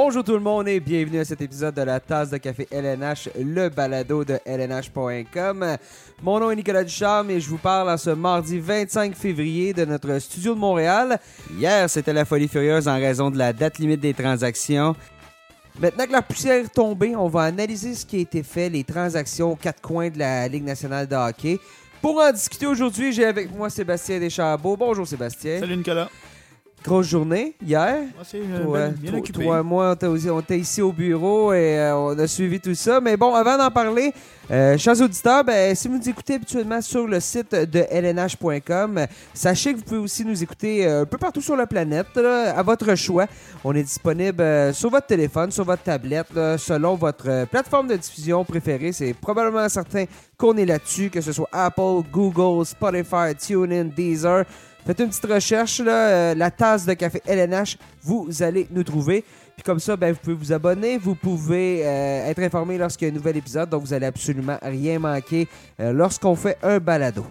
Bonjour tout le monde et bienvenue à cet épisode de la tasse de café LNH, le balado de LNH.com. Mon nom est Nicolas Ducharme et je vous parle en ce mardi 25 février de notre studio de Montréal. Hier, c'était la folie furieuse en raison de la date limite des transactions. Maintenant que la poussière est tombée, on va analyser ce qui a été fait, les transactions aux quatre coins de la Ligue nationale de hockey. Pour en discuter aujourd'hui, j'ai avec moi Sébastien Deschambault. Bonjour Sébastien. Salut Nicolas. Grosse journée hier. Ah, c'est euh, bien, bien toi- occupé. toi et moi, on était ici au bureau et euh, on a suivi tout ça. Mais bon, avant d'en parler, euh, chers auditeurs, ben, si vous nous écoutez habituellement sur le site de lnh.com, sachez que vous pouvez aussi nous écouter euh, un peu partout sur la planète, là, à votre choix. On est disponible sur votre téléphone, sur votre tablette, là, selon votre plateforme de diffusion préférée. C'est probablement certain qu'on est là-dessus, que ce soit Apple, Google, Spotify, TuneIn, Deezer. Faites une petite recherche, là, euh, la tasse de café LNH, vous allez nous trouver. Puis comme ça, ben, vous pouvez vous abonner, vous pouvez euh, être informé lorsqu'il y a un nouvel épisode, donc vous allez absolument rien manquer euh, lorsqu'on fait un balado.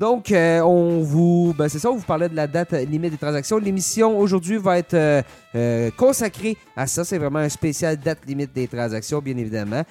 Donc, on vous, ben, c'est ça, on vous parlait de la date limite des transactions. L'émission aujourd'hui va être consacrée à ça. C'est vraiment un spécial date limite des transactions, bien évidemment.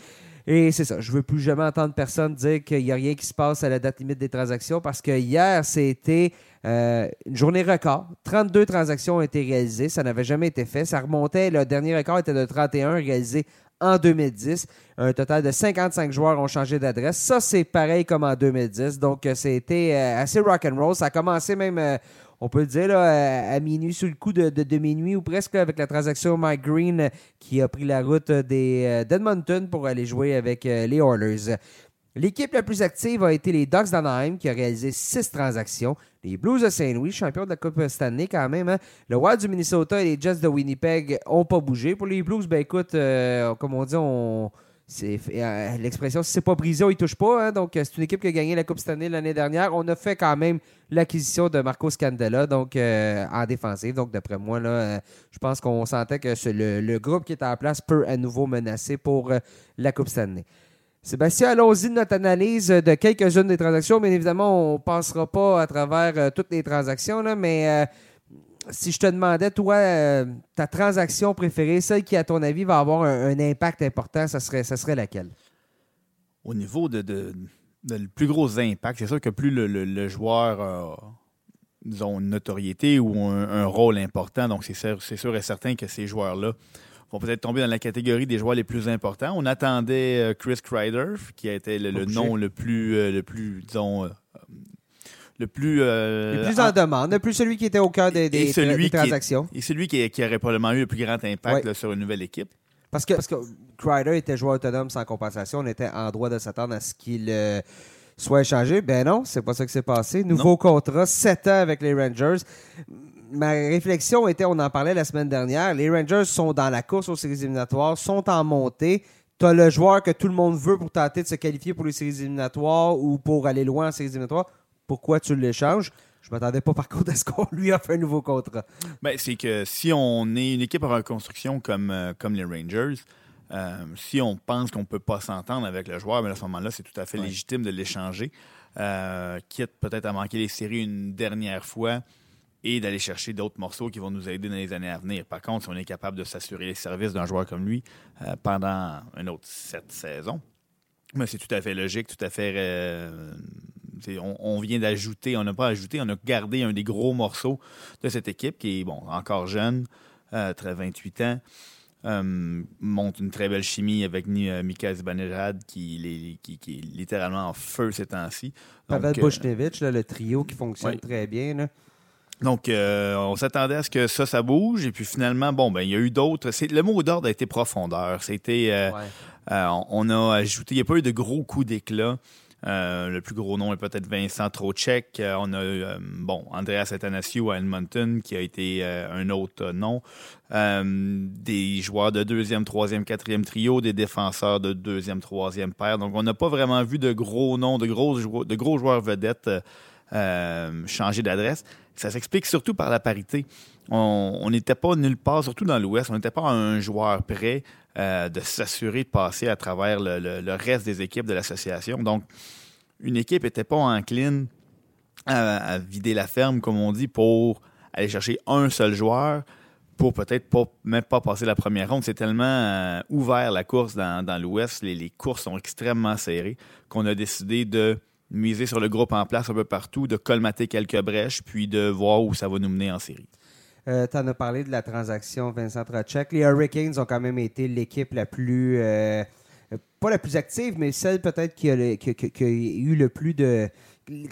Et c'est ça, je veux plus jamais entendre personne dire qu'il n'y a rien qui se passe à la date limite des transactions parce que hier, c'était euh, une journée record. 32 transactions ont été réalisées. Ça n'avait jamais été fait. Ça remontait, le dernier record était de 31 réalisés en 2010. Un total de 55 joueurs ont changé d'adresse. Ça, c'est pareil comme en 2010. Donc, euh, c'était euh, assez rock'n'roll. Ça a commencé même, on peut le dire, à- minuit, sur le coup de, minuit ou presque avec la transaction Mike Green qui a pris la route euh, des, euh, d'Edmonton pour aller jouer avec euh, les Oilers. L'équipe la plus active a été les Ducks d'Anaheim qui a réalisé six transactions. Les Blues de Saint-Louis, champions de la Coupe Stanley quand même. hein. Le Wild du Minnesota et les Jets de Winnipeg ont pas bougé. Pour les Blues, ben écoute, comme on dit, on... euh, l'expression si c'est pas brisé, on y touche pas. hein. Donc euh, c'est une équipe qui a gagné la Coupe Stanley l'année dernière. On a fait quand même l'acquisition de Marco Scandella donc euh, en défensive. Donc d'après moi là, je pense qu'on sentait que le, le groupe qui est en place peut à nouveau menacer pour la Coupe Stanley. Sébastien, allons-y de notre analyse de quelques-unes des transactions. Bien évidemment, on ne passera pas à travers toutes les transactions, là, mais si je te demandais, toi, euh, ta transaction préférée, celle qui, à ton avis, va avoir un, un impact important, ça serait, ça serait laquelle? Au niveau de, de- de le plus gros impact, c'est sûr que plus le, le- le joueur a disons, une notoriété ou un, un rôle important, donc c'est sûr, c'est sûr et certain que ces joueurs-là vont peut-être tomber dans la catégorie des joueurs les plus importants. On attendait euh, Chris Kreider, qui a été le, le nom le plus, euh, le plus disons, le plus... euh, le plus en demande, le plus celui qui était au cœur des, des- et celui des qui est- transactions. Et celui qui, qui aurait probablement eu le plus grand impact Ouais. là, sur une nouvelle équipe. Parce que, parce que Crider était joueur autonome sans compensation. On était en droit de s'attendre à ce qu'il euh, soit échangé. Ben non, c'est pas ça qui s'est passé. Nouveau contrat, 7 ans avec les Rangers. Ma réflexion était, on en parlait la semaine dernière, les Rangers sont dans la course aux séries éliminatoires, sont en montée. Tu as le joueur que tout le monde veut pour tenter de se qualifier pour les séries éliminatoires ou pour aller loin en séries éliminatoires. Pourquoi tu l'échanges? Je m'attendais pas par contre à ce qu'on lui offre un nouveau contrat. Ben, c'est que si on est une équipe en reconstruction comme, euh, comme les Rangers, euh, si on pense qu'on ne peut pas s'entendre avec le joueur, ben, à ce moment-là, c'est tout à fait Ouais. légitime de l'échanger, euh, quitte peut-être à manquer les séries une dernière fois et d'aller chercher d'autres morceaux qui vont nous aider dans les années à venir. Par contre, si on est capable de s'assurer les services d'un joueur comme lui euh, pendant une autre sept saisons, ben, c'est tout à fait logique, tout à fait. On, on vient d'ajouter, on n'a pas ajouté, on a gardé un des gros morceaux de cette équipe qui est bon, encore jeune, euh, très 28 ans. euh, monte une très belle chimie avec euh, Mika Zibanejad qui, les- qui, qui est littéralement en feu ces temps-ci. Pavel euh, Buchnevich, le trio qui fonctionne ouais. très bien. là. donc, euh, on s'attendait à ce que ça, ça bouge. Et puis finalement, bon, ben, il y a eu d'autres. c'est- Le mot d'ordre a été profondeur. C'était, euh, Ouais. euh, on, on a ajouté, il n'y a pas eu de gros coups d'éclat. Euh, le plus gros nom est peut-être Vincent Trocek. Euh, on a eu, euh, bon, Andreas Athanasiou à Edmonton, qui a été un autre nom. Des joueurs de deuxième, troisième, quatrième trio, des défenseurs de deuxième, troisième paire. Donc, on n'a pas vraiment vu de gros noms, de gros, de gros joueurs vedettes changer d'adresse. Ça s'explique surtout par la parité. On on n'était pas nulle part, surtout dans l'Ouest, on n'était pas un joueur prêt euh, de s'assurer de passer à travers le, reste des équipes de l'association. Donc, une équipe n'était pas encline à, vider la ferme, comme on dit, pour aller chercher un seul joueur pour peut-être même pas passer la première ronde. C'est tellement euh, ouvert la course dans, l'Ouest, les, courses sont extrêmement serrées, qu'on a décidé de miser sur le groupe en place un peu partout, de colmater quelques brèches, puis de voir où ça va nous mener en série. Euh, tu en as parlé de la transaction Vincent Trocek. Les Hurricanes ont quand même été l'équipe la plus. Euh, pas la plus active, mais celle peut-être qui, a eu le plus de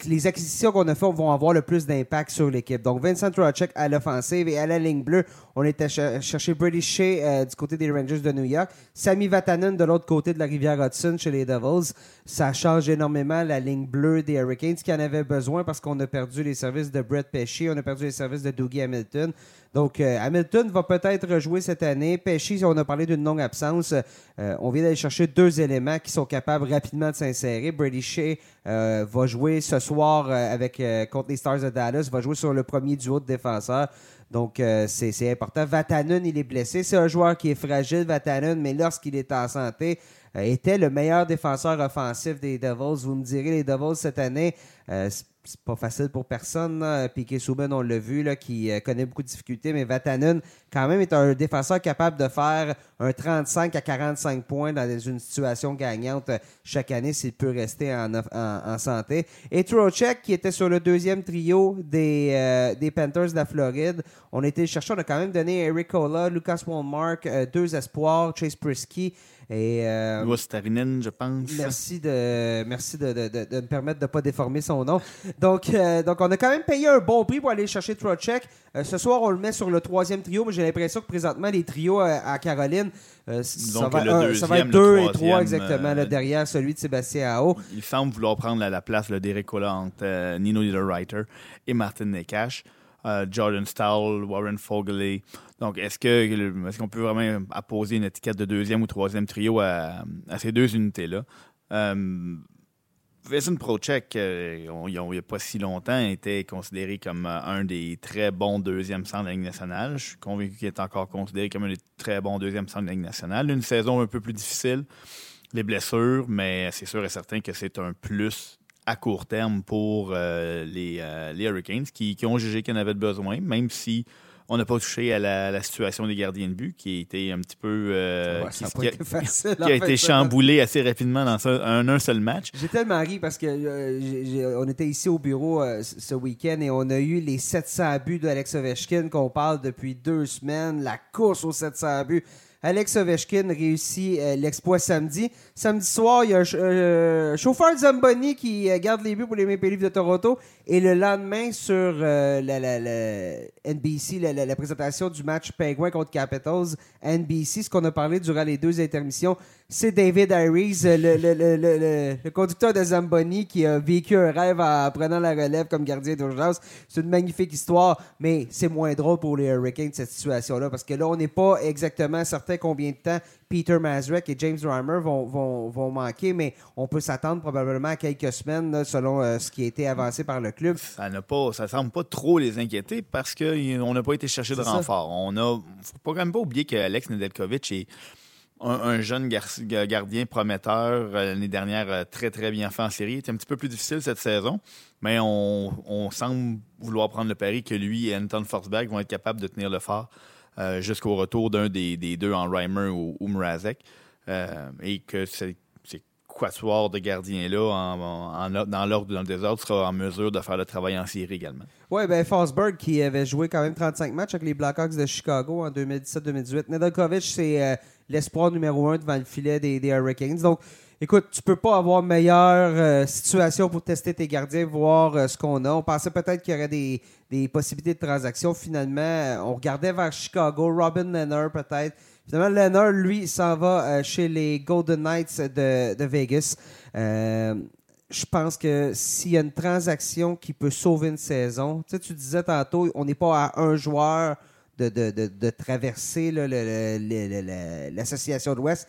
les acquisitions qu'on a faites vont avoir le plus d'impact sur l'équipe. Donc, Vincent Trocek à l'offensive et à la ligne bleue, on était chercher Brady Shea euh, du côté des Rangers de New York. Sammy Vatanen de l'autre côté de la rivière Hudson chez les Devils. Ça change énormément la ligne bleue des Hurricanes qui en avait besoin parce qu'on a perdu les services de Brett Pesce, on a perdu les services de Dougie Hamilton. Donc, euh, Hamilton va peut-être rejouer cette année. Pesci, on a parlé d'une longue absence. Euh, on vient d'aller chercher deux éléments qui sont capables rapidement de s'insérer. Brady Shea euh, va jouer ce soir avec, contre les Stars de Dallas, va jouer sur le premier duo de défenseurs. Donc, c'est important. Vatanen, il est blessé. C'est un joueur qui est fragile, Vatanen, mais lorsqu'il est en santé, était le meilleur défenseur offensif des Devils. Vous me direz, les Devils cette année, c'est pas facile pour personne. Piquet Souben, on l'a vu, là, qui euh, connaît beaucoup de difficultés, mais Vatanen, quand même, est un défenseur capable de faire un 35 à 45 points dans une situation gagnante euh, chaque année s'il peut rester en, santé. Et Trocheck, qui était sur le deuxième trio des, euh, des Panthers de la Floride, on a été chercher, on a quand même donné Eric Cola, Lucas Walmark, deux espoirs, Chase Prisky. Et, euh, je pense. Merci de, merci de, de, de, me permettre de ne pas déformer son nom. Donc, euh, donc, on a quand même payé un bon prix pour aller chercher Trocheck. Euh, ce soir, on le met sur le troisième trio, mais j'ai l'impression que présentement, les trios à, Caroline, ça, va, ça, va, être deux et trois exactement, derrière celui de Sébastien Ao. Il semble vouloir prendre la, place d'Eric Cola entre Nino Niederreiter et Martin Nekash. Jordan Stahl, Warren Fogeley. Donc, est-ce que est-ce qu'on peut vraiment apposer une étiquette de deuxième ou troisième trio à, ces deux unités-là? Euh, Pro Prochek, euh, il n'y a pas si longtemps, était considéré comme euh, un des très bons deuxièmes centres de la Ligue nationale. Je suis convaincu qu'il est encore considéré comme un des très bons deuxièmes centres de la Ligue nationale. Une saison un peu plus difficile, les blessures, mais c'est sûr et certain que c'est un plus à court terme pour euh, les, Hurricanes qui, qui ont jugé qu'ils en avaient besoin, même si on n'a pas touché à la, situation des gardiens de but qui a été un petit peu. Euh, qui, a, été chamboulé assez rapidement dans un, seul match. J'ai tellement ri parce que euh, on était ici au bureau euh, ce week-end et on a eu les 700 buts d'Alex Ovechkin qu'on parle depuis deux semaines, la course aux 700 buts. Alex Ovechkin réussit l'exploit samedi. Samedi soir, il y a un euh, chauffeur Zamboni qui garde les buts pour les Maple Leafs de Toronto. Et le lendemain, sur la, NBC, la, présentation du match Penguin contre Capitals, NBC, ce qu'on a parlé durant les deux intermissions, c'est David Iries, le, conducteur de Zamboni, qui a vécu un rêve en prenant la relève comme gardien d'urgence. C'est une magnifique histoire, mais c'est moins drôle pour les Hurricanes, cette situation-là, parce que là, on n'est pas exactement certain combien de temps Peter Mazurek et James Reimer vont, vont, manquer, mais on peut s'attendre probablement à quelques semaines, selon euh, ce qui a été avancé par le club. Ça ne pas, ça semble pas trop les inquiéter parce qu'on n'a pas été chercher de renfort. On a, faut pas quand même pas oublier qu'Alex Nedeljkovic est un, jeune gardien prometteur euh, l'année dernière, euh, très très bien fait en série. C'est un petit peu plus difficile cette saison, mais on, semble vouloir prendre le pari que lui et Anton Forsberg vont être capables de tenir le phare euh, jusqu'au retour d'un des, deux en Reimer ou, ou Mrazek. et que c'est quatuor de gardiens-là, en, dans l'ordre dans le désordre, sera en mesure de faire le travail en série également. Oui, ben Forsberg, qui avait joué quand même 35 matchs avec les Blackhawks de Chicago en 2017-2018. Nedeljkovic, c'est l'espoir numéro un devant le filet des, Hurricanes. Donc, écoute, tu peux pas avoir meilleure euh, situation pour tester tes gardiens, voir euh, ce qu'on a. On pensait peut-être qu'il y aurait des, possibilités de transaction. Finalement, euh, on regardait vers Chicago, Robin Leonard peut-être. Finalement, Leonard, lui, s'en va chez les Golden Knights de, Vegas. je pense que s'il y a une transaction qui peut sauver une saison, tu tu disais tantôt, on n'est pas à un joueur de, traverser l'association de l'Ouest.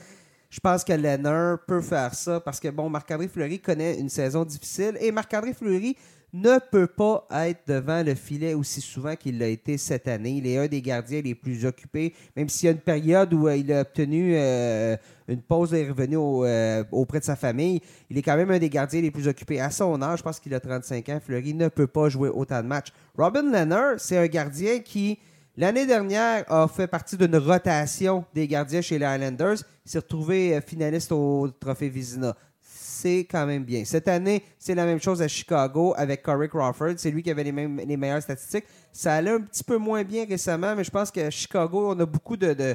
Je pense que Lenner peut faire ça parce que, bon, Marc-André Fleury connaît une saison difficile et Marc-André Fleury ne peut pas être devant le filet aussi souvent qu'il l'a été cette année. Il est un des gardiens les plus occupés, même s'il y a une période où euh, il a obtenu euh, une pause et est revenu euh, auprès de sa famille. Il est quand même un des gardiens les plus occupés. À son âge, je pense qu'il a 35 ans, Fleury ne peut pas jouer autant de matchs. Robin Leonard, c'est un gardien qui L'année dernière, a fait partie d'une rotation des gardiens chez les Highlanders. Il s'est retrouvé euh, finaliste au Trophée Vizina. C'est quand même bien. Cette année, c'est la même chose à Chicago avec Corey Crawford. C'est lui qui avait les, mêmes, meilleures statistiques. Ça allait un petit peu moins bien récemment, mais je pense qu'à Chicago, on a beaucoup de,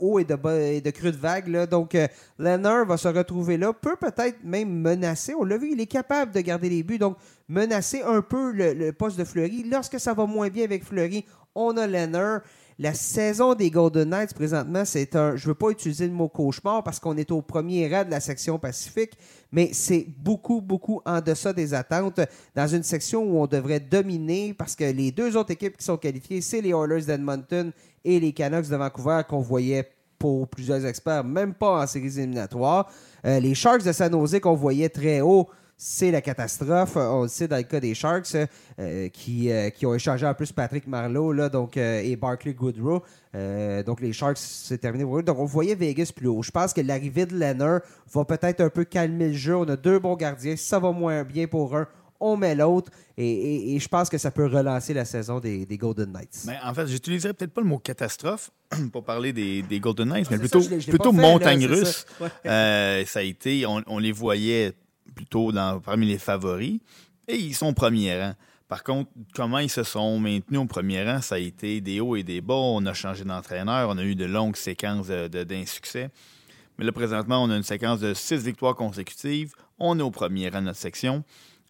hauts et de, bas, de creux de vagues. Donc, euh, va se retrouver là, peut peut-être même menacer. On l'a vu, il est capable de garder les buts. Donc, menacer un peu le, le poste de Fleury. Lorsque ça va moins bien avec Fleury, on a Leonard. La saison des Golden Knights, présentement, c'est un. Je ne veux pas utiliser le mot cauchemar parce qu'on est au premier rang de la section Pacifique, mais c'est beaucoup, beaucoup en deçà des attentes dans une section où on devrait dominer parce que les deux autres équipes qui sont qualifiées, c'est les Oilers d'Edmonton et les Canucks de Vancouver qu'on voyait pour plusieurs experts, même pas en séries éliminatoires. Euh, les Sharks de San Jose qu'on voyait très haut, c'est la catastrophe. On le sait dans le cas des Sharks, euh, qui, euh, qui ont échangé en plus Patrick Marlowe là, donc, euh, et Barkley Goodrow. Euh, donc les Sharks, c'est terminé pour eux. Donc on voyait Vegas plus haut. Je pense que l'arrivée de Leonard va peut-être un peu calmer le jeu. On a deux bons gardiens. Ça va moins bien pour un, on met l'autre. Et, et- et je pense que ça peut relancer la saison des, des Golden Knights. Mais en fait, j'utiliserais peut-être pas le mot catastrophe pour parler des, des Golden Knights, mais c'est plutôt, ça, je l'ai- je l'ai plutôt montagne russe. ça. Ouais. Euh, ça a été, on, on les voyait plutôt parmi les favoris et ils sont au premier rang. Par contre, comment ils se sont maintenus au premier rang, ça a été des hauts et des bas. On a changé d'entraîneur, on a eu de longues séquences d'insuccès. Mais là, présentement, on a une séquence de six victoires consécutives. On est au premier rang de notre section.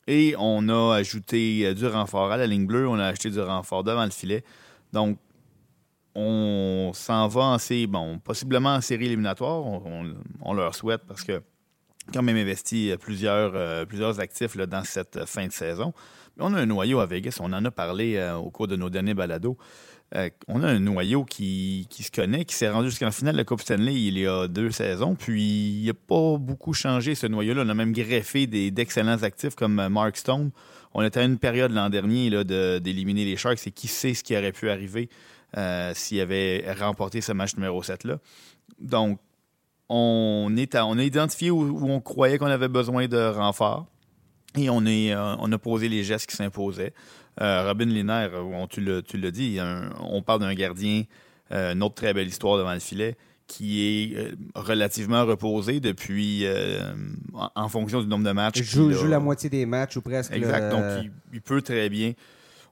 Et on a ajouté euh, du renfort à la ligne bleue. On a acheté du renfort devant le filet. Donc, on s'en va en série, bon, possiblement en série éliminatoire. On leur souhaite parce que quand même investi plusieurs, euh, plusieurs actifs là, dans cette fin de saison. On a un noyau à Vegas, on en a parlé euh, au cours de nos derniers balados. Euh, on a un noyau qui, qui se connaît, qui s'est rendu jusqu'en finale de la Coupe Stanley il y a deux saisons. Puis il n'a pas beaucoup changé ce noyau-là. On a même greffé d'excellents actifs comme euh, Mark Stone. On était à une période l'an dernier là, de- d'éliminer les Sharks et qui sait ce qui aurait pu arriver euh, s'il avait remporté ce match numéro 7-là. Donc, on, est à- on a identifié où, où on croyait qu'on avait besoin de renfort et on, est, euh, on a posé les gestes qui s'imposaient. Euh, Robin Linaire, on, tu l'as dit, un- on parle d'un gardien, euh, une autre très belle histoire devant le filet, qui est euh, relativement reposé depuis, euh, en, en fonction du nombre de matchs. Il joue, la moitié des matchs ou presque. Exact. Donc, il, il peut très bien.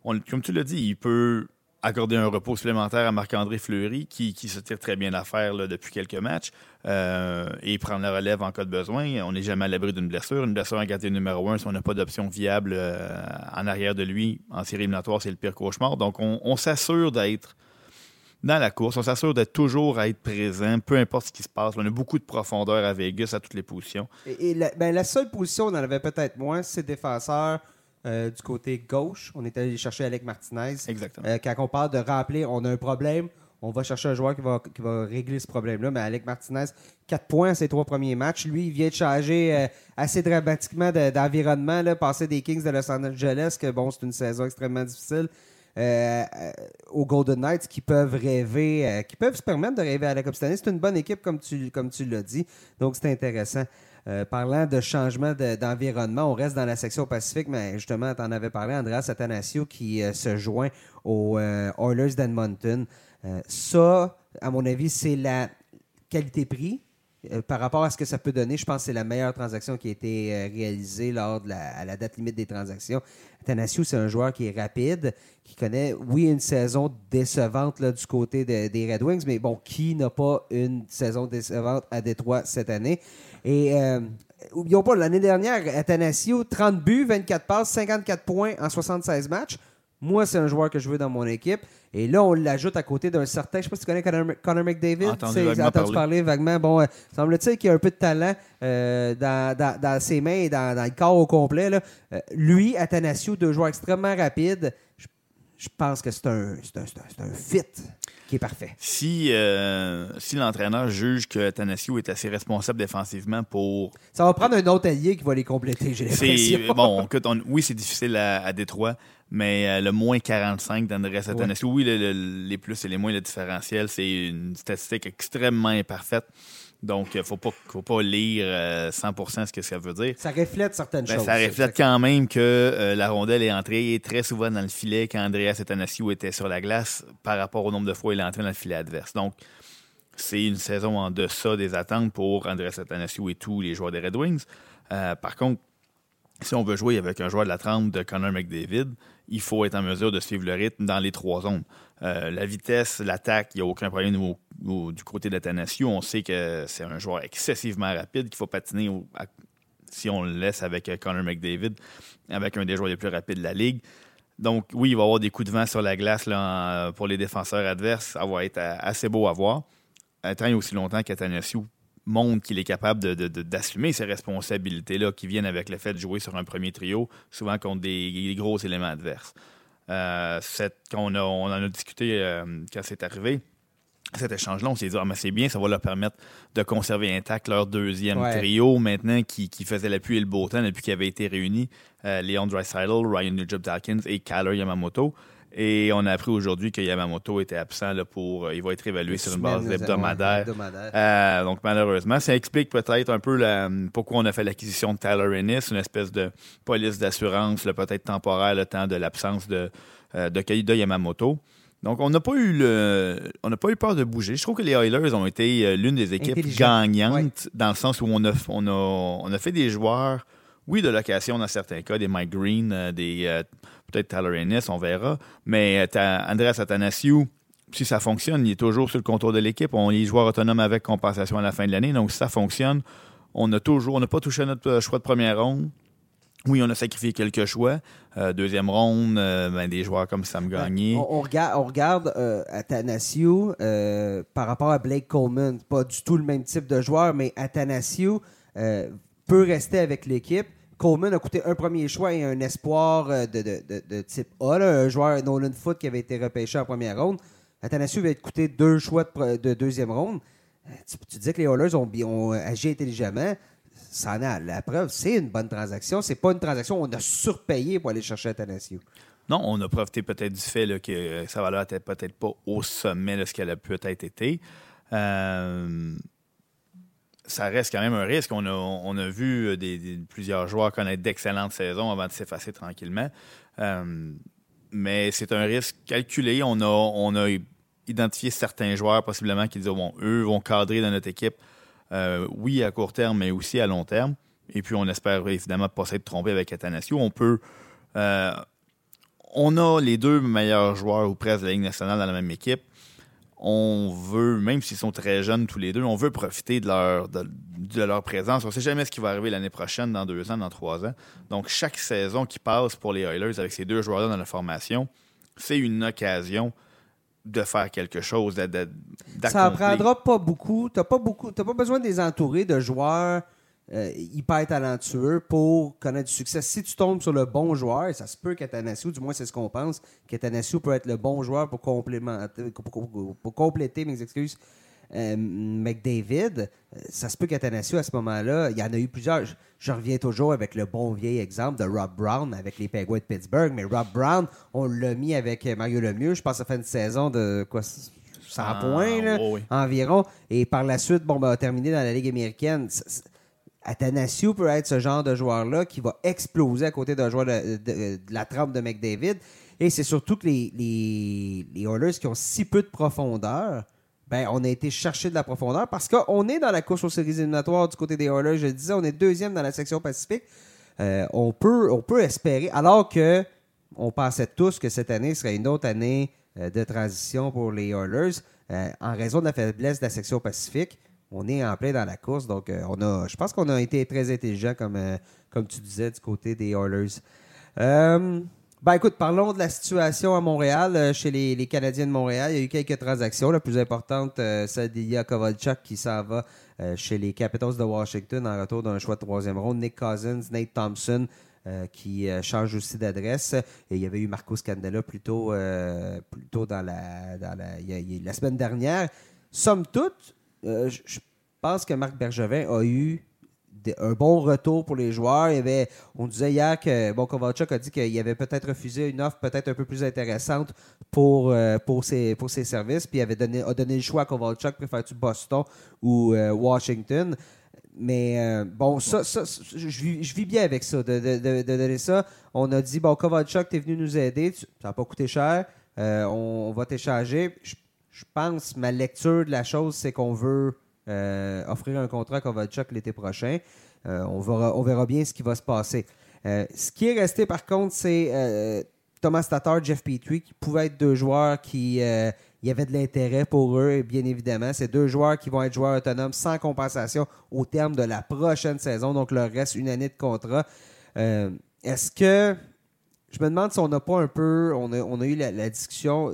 On- comme tu l'as dit, il peut accorder un repos supplémentaire à Marc-André Fleury, qui, qui se tire très bien l'affaire depuis quelques matchs, euh, et prendre la relève en cas de besoin. On n'est jamais à l'abri d'une blessure. Une blessure en gardien numéro un, si on n'a pas d'option viable euh, en arrière de lui, en série éliminatoire, c'est le pire cauchemar. Donc, on, s'assure d'être dans la course. On s'assure d'être toujours à être présent, peu importe ce qui se passe. On a beaucoup de profondeur à Vegas à toutes les positions. Et, la, ben, la seule position on en avait peut-être moins, c'est défenseur euh, du côté gauche. On est allé chercher Alec Martinez. Exactement. Euh, quand on parle de rappeler, on a un problème, on va chercher un joueur qui va, qui va régler ce problème-là. Mais Alec Martinez, 4 points à ses trois premiers matchs. Lui, il vient de changer euh, assez dramatiquement de- d'environnement, passer des Kings de Los Angeles, que bon, c'est une saison extrêmement difficile. euh, euh, aux Golden Knights qui peuvent rêver, euh, qui peuvent se permettre de rêver à la Coupe cette année. C'est une bonne équipe, comme tu, comme tu l'as dit. Donc, c'est intéressant. Euh, parlant de changement de- d'environnement, on reste dans la section Pacifique, mais justement, tu en avais parlé, Andreas Athanasio, qui euh, se joint aux euh, Oilers d'Edmonton. Ça, à mon avis, c'est la qualité-prix. Par rapport à ce que ça peut donner, je pense que c'est la meilleure transaction qui a été réalisée lors de la, à la date limite des transactions. Athanasio, c'est un joueur qui est rapide, qui connaît, oui, une saison décevante du côté de- des Red Wings, mais bon, qui n'a pas une saison décevante à Détroit cette année? Et euh, oublions pas, l'année dernière, Athanasio, 30 buts, 24 passes, 54 points en 76 matchs. Moi, c'est un joueur que je veux dans mon équipe. Et là, on l'ajoute à côté d'un certain. Je sais pas si tu connais Connor, Connor McDavid. Entendu vaguement entendu parler. parler vaguement. Bon, euh, semble-t-il qu'il y a un peu de talent euh, dans, dans- dans ses mains et dans, dans le corps au complet. là. Euh, lui, Athanasio, deux joueurs extrêmement rapides. Je, je pense que c'est un, un, c'est un- c'est un fit qui est parfait. Si, euh, si l'entraîneur juge que Thanasio est assez responsable défensivement pour. Ça va prendre un autre allié qui va les compléter, j'ai l'impression. bon, écoute, on- oui, c'est difficile à, à Détroit, mais euh, le moins 45 d'Andrés Athanasio, oui, le- le- les plus et les moins, le différentiel, c'est une statistique extrêmement imparfaite. Donc, il ne faut pas, faut pas lire 100% ce que ça veut dire. Ça reflète certaines Ben, choses. ça reflète quand même que euh, la rondelle est entrée très souvent dans le filet quand Andreas Athanasiou était sur la glace par rapport au nombre de fois il est entré dans le filet adverse. Donc, c'est une saison en deçà des attentes pour Andreas Athanasiou et tous les joueurs des Red Wings. Euh, par contre, si on veut jouer avec un joueur de la trempe de Connor McDavid, il faut être en mesure de suivre le rythme dans les trois zones. Euh, la vitesse, l'attaque, il n'y a aucun problème du côté d'Athanasiou. On sait que c'est un joueur excessivement rapide qu'il faut patiner si on le laisse avec euh, Connor McDavid, avec un des joueurs les plus rapides de la ligue. Donc, oui, il va y avoir des coups de vent sur la glace pour les défenseurs adverses. Ça va être euh, assez beau à voir. Et aussi longtemps qu'Athanasiou montre qu'il est capable de- de- de- d'assumer ces responsabilités-là qui viennent avec le fait de jouer sur un premier trio, souvent contre des, des gros éléments adverses. Euh, cette- on, a- on en a discuté euh, quand c'est arrivé, cet échange-là, on s'est dit, ah, mais c'est bien, ça va leur permettre de conserver intact leur deuxième Ouais. trio maintenant qui, qui faisait la pluie et le beau temps depuis qu'ils avaient été réunis. Euh, Léon Dreisaitl, Ryan Nugent-Hopkins et Kyler Yamamoto. Et on a appris aujourd'hui que Yamamoto était absent là, pour. euh, il va être évalué sur une base hebdomadaire. hebdomadaire. Euh, donc, malheureusement, ça explique peut-être un peu la- pourquoi on a fait l'acquisition de Tyler Ennis, une espèce de police d'assurance, peut-être temporaire, le temps de l'absence de, euh, de Yamamoto. Donc, on n'a pas eu le, on n'a pas eu peur de bouger. Je trouve que les Oilers ont été euh, l'une des équipes gagnantes dans le sens où on a, on a, on a fait des joueurs, oui, de location dans certains cas, des Mike Green, des peut-être Tyler Ennis, on verra. Mais euh, t'as Andreas Athanasiou, si ça fonctionne, il est toujours sur le contour de l'équipe. On est joueur autonome avec compensation à la fin de l'année. Donc, si ça fonctionne, on a toujours, on n'a pas touché notre euh, choix de première ronde. Oui, on a sacrifié quelques choix. Euh, deuxième ronde, euh, ben, des joueurs comme Sam Gagné. On, on regarde, on regarde euh, par rapport à Blake Coleman. Pas du tout le même type de joueur, mais Athanasiou euh, peut rester avec l'équipe. Coleman a coûté un premier choix et un espoir euh, de, de- de- type A, là, un joueur Nolan Foot qui avait été repêché en première ronde. Athanasiou va être coûté deux choix de, deuxième ronde. Euh, Tu, tu dis que les Oilers ont, agi intelligemment. Ça en à la preuve. C'est une bonne transaction. C'est pas une transaction où on a surpayé pour aller chercher Athanasiou. Non, on a profité peut-être du fait que euh, sa valeur n'était peut-être pas au sommet de ce qu'elle a peut-être été. Ça reste quand même un risque. On a, on a vu euh, des, plusieurs joueurs connaître d'excellentes saisons avant de s'effacer tranquillement. Euh, mais c'est un risque calculé. On a, on a identifié certains joueurs possiblement qui disent bon, eux vont cadrer dans notre équipe, euh, oui, à court terme, mais aussi à long terme. Et puis, on espère évidemment pas s'être trompé avec Athanasio. On peut. on a les deux meilleurs joueurs ou presque de la Ligue nationale dans la même équipe. On veut, même s'ils sont très jeunes tous les deux, on veut profiter de leur, de, de leur présence. On ne sait jamais ce qui va arriver l'année prochaine, dans deux ans, dans trois ans. Donc, chaque saison qui passe pour les Oilers avec ces deux joueurs-là dans la formation, c'est une occasion de faire quelque chose, de- Ça en d'accomplir. prendra pas beaucoup. Pas beaucoup. T'as pas besoin de les entourer de joueurs euh, hyper talentueux pour connaître du succès. Si tu tombes sur le bon joueur, ça se peut qu'Athanasiou, du moins c'est ce qu'on pense, qu'Athanasiou peut être le bon joueur pour complémenter, pour, pour- pour compléter mes excuses. euh, McDavid, euh, ça se peut qu'Athanasiou, à ce moment-là, il y en a eu plusieurs. Je, je reviens toujours avec le bon vieil exemple de Rob Brown avec les Penguins de Pittsburgh, mais Rob Brown, on l'a mis avec Mario Lemieux. Je pense que ça fait une saison de quoi 100 Ah, points là, environ. Et par la suite, bon, ben, a terminé dans la Ligue américaine. C- c- Athanasiou peut être ce genre de joueur-là qui va exploser à côté d'un joueur de, la trempe de McDavid. Et c'est surtout que les, les, les Oilers qui ont si peu de profondeur, ben, on a été chercher de la profondeur parce qu'on est dans la course aux séries éliminatoires du côté des Oilers. Je le disais, on est deuxième dans la section Pacifique. Euh, on, peut, on peut espérer, alors que on pensait tous que cette année serait une autre année euh, de transition pour les Oilers. Euh, en raison de la faiblesse de la section Pacifique, on est en plein dans la course. Donc, euh, on a, je pense qu'on a été très intelligent, comme, euh, comme tu disais, du côté des Oilers. Euh, ben écoute, parlons de la situation à Montréal, chez les, Canadiens de Montréal. Il y a eu quelques transactions. La plus importante, celle d'Ilya Kovalchuk qui s'en va chez les Capitals de Washington en retour d'un choix de troisième ronde. Nick Cousins, Nate Thompson, qui change aussi d'adresse. Et il y avait eu Marco Scandella plus tôt, dans, la, dans la, la semaine dernière. Somme toute, euh, je pense que Marc Bergevin a eu un bon retour pour les joueurs. Il y avait, on disait hier que bon, Kovalchuk a dit qu'il avait peut-être refusé une offre peut-être un peu plus intéressante pour, euh, pour, ses, pour ses services. Puis il avait donné, a donné le choix à Kovalchuk, préfère-tu Boston ou euh, Washington? Mais bon, ça, ça, je, vis, bien avec ça, de, donner ça. On a dit, bon, Kovalchuk, t'es venu nous aider, ça n'a pas coûté cher, on, va t'échanger. Je, je pense, ma lecture de la chose, c'est qu'on veut euh, offrir un contrat à Kovalchuk l'été prochain. Euh, on, verra, on verra bien ce qui va se passer. Euh, ce qui est resté, par contre, c'est Thomas Tatar, Jeff Petrie, qui pouvaient être deux joueurs qui y avait de l'intérêt pour eux, bien évidemment. C'est deux joueurs qui vont être joueurs autonomes sans compensation au terme de la prochaine saison. Donc, leur reste une année de contrat. Est-ce que. Je me demande si on n'a pas un peu. On a, on a eu la discussion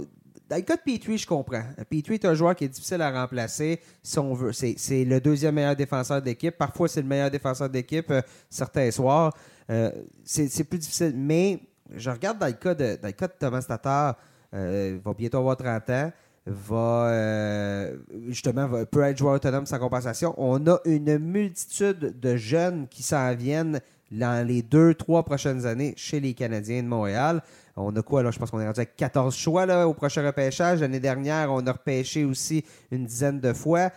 dans le cas de Petrie, je comprends. Petrie est un joueur qui est difficile à remplacer si on veut. C'est le deuxième meilleur défenseur d'équipe. Parfois, c'est le meilleur défenseur d'équipe euh, certains soirs. Euh, c'est plus difficile. Mais je regarde dans le cas de, Thomas Tatar, euh, il va bientôt avoir 30 ans va justement peut être joueur autonome sans compensation. On a une multitude de jeunes qui s'en viennent dans les deux, trois prochaines années chez les Canadiens de Montréal. On a quoi, là? Je pense qu'on est rendu avec 14 choix là, au prochain repêchage. L'année dernière, on a repêché aussi une dizaine de fois.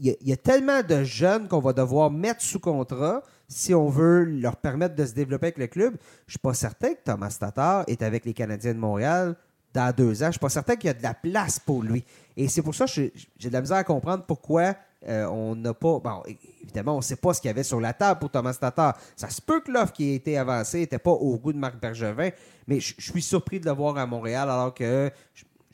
Il euh, y, a tellement de jeunes qu'on va devoir mettre sous contrat si on veut leur permettre de se développer avec le club. Je ne suis pas certain que Thomas Tatar est avec les Canadiens de Montréal dans deux ans. Je ne suis pas certain qu'il y a de la place pour lui. Et c'est pour ça que j'ai de la misère à comprendre pourquoi euh, on n'a pas. Bon, évidemment, on ne sait pas ce qu'il y avait sur la table pour Thomas Tatar. Ça se peut que l'offre qui a été avancée n'était pas au goût de Marc Bergevin, mais je suis surpris de le voir à Montréal alors que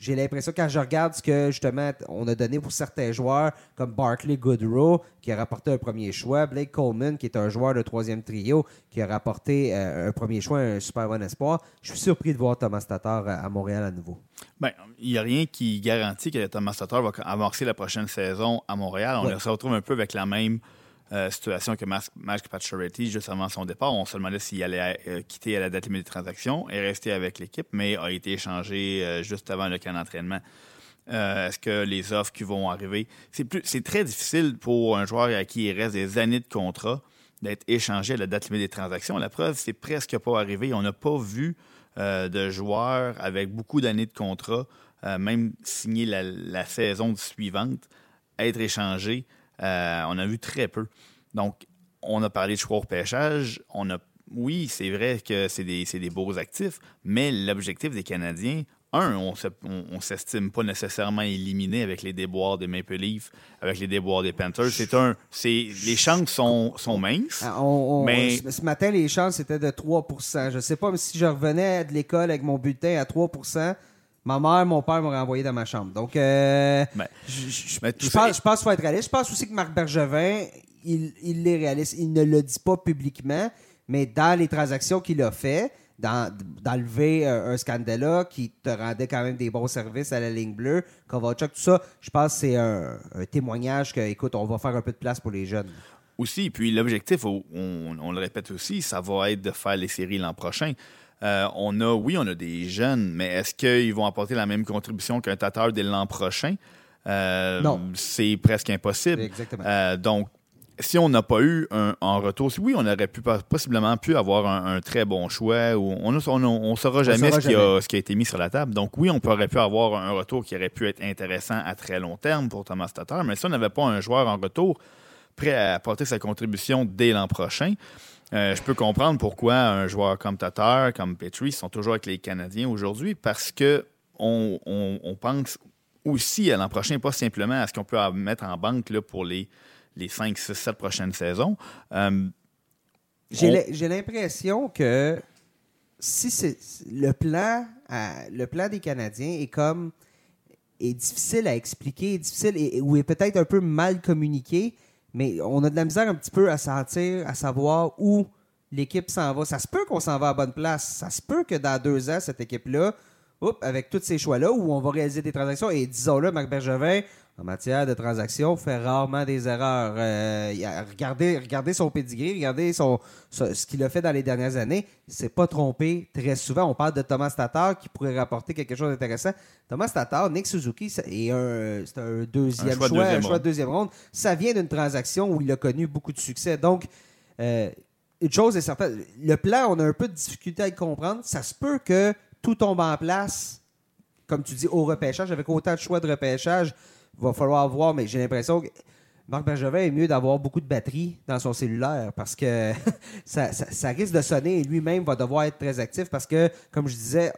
j'ai l'impression, quand je regarde ce que justement on a donné pour certains joueurs, comme Barkley Goodrow, qui a rapporté un premier choix, Blake Coleman, qui est un joueur de troisième trio, qui a rapporté euh, un premier choix, un super bon espoir, je suis surpris de voir Thomas Tatar à, Montréal à nouveau. Bien, il n'y a rien qui garantit que Thomas Tatar va amorcer la prochaine saison à Montréal. On se retrouve un peu avec la même euh, situation que Mark Pacioretty juste avant son départ. On se demandait s'il allait euh, quitter à la date limite des transactions et rester avec l'équipe, mais a été échangé euh, juste avant le camp d'entraînement. Est-ce que les offres qui vont arriver, c'est très difficile pour un joueur à qui il reste des années de contrat d'être échangé à la date limite des transactions. La preuve, c'est presque pas arrivé. On n'a pas vu de joueurs avec beaucoup d'années de contrat, même signer la, la, saison suivante, être échangé euh, on a vu très peu. Donc, on a parlé de choix au pêchage. On a, oui, c'est vrai que c'est des, des, beaux actifs, mais l'objectif des Canadiens, un, on ne s'estime pas nécessairement éliminé avec les déboires des Maple Leafs, avec les déboires des Panthers. C'est un, c'est, les chances sont, sont minces. Ah, mais... Ce matin, les chances étaient de 3% Je ne sais pas si je revenais de l'école avec mon bulletin à 3 Ma mère, mon père m'ont renvoyé dans ma chambre. Donc, euh, ben, je, pense, qu'il faut être réaliste. Je pense aussi que Marc Bergevin, il, il est réaliste. Il ne le dit pas publiquement, mais dans les transactions qu'il a fait, d'enlever un, scandale qui te rendait quand même des bons services à la ligne bleue, Kovalchuk, tout ça, je pense que c'est un, témoignage que, écoute, on va faire un peu de place pour les jeunes. Aussi, puis l'objectif, on, on, le répète aussi, ça va être de faire les séries l'an prochain. Euh, on a, oui, on a des jeunes, mais est-ce qu'ils vont apporter la même contribution qu'un Tatar dès l'an prochain? Euh, non. C'est presque impossible. Exactement. Euh, donc, si on n'a pas eu un en retour, oui, on aurait pu possiblement pu avoir un, très bon choix. Ou on ne saura jamais, ce, Qui a, été mis sur la table. Donc oui, on aurait pu avoir un retour qui aurait pu être intéressant à très long terme pour Thomas Tatar. Mais si on n'avait pas un joueur en retour prêt à apporter sa contribution dès l'an prochain, euh, je peux comprendre pourquoi un joueur comme Tatar, comme Petrie sont toujours avec les Canadiens aujourd'hui, parce que on, pense aussi à l'an prochain, pas simplement à ce qu'on peut mettre en banque là, pour les, les 5, 6, 7 prochaines saisons. Euh, j'ai l'impression que si c'est le plan, le plan des Canadiens est comme est difficile à expliquer, difficile et, ou est peut-être un peu mal communiqué, mais on a de la misère un petit peu à sentir, à savoir où l'équipe s'en va. Ça se peut qu'on s'en va à bonne place. Ça se peut que dans deux ans, cette équipe-là, avec tous ces choix-là, où on va réaliser des transactions, et disons-le, Marc Bergevin, en matière de transactions, fait rarement des erreurs. Euh, regardez, son pedigree, regardez son, ce qu'il a fait dans les dernières années. Il s'est pas trompé très souvent. On parle de Thomas Tatar qui pourrait rapporter quelque chose d'intéressant. Thomas Tatar, Nick Suzuki, c'est un, un, deuxième choix, un choix de deuxième ronde. Ça vient d'une transaction où il a connu beaucoup de succès. Donc, euh, une chose est certaine, le plan, on a un peu de difficulté à le comprendre. Ça se peut que tout tombe en place, comme tu dis, au repêchage, avec autant de choix de repêchage. Va falloir voir, mais j'ai l'impression que Marc Bergevin est mieux d'avoir beaucoup de batterie dans son cellulaire parce que ça, ça- risque de sonner et lui-même va devoir être très actif parce que, comme je disais,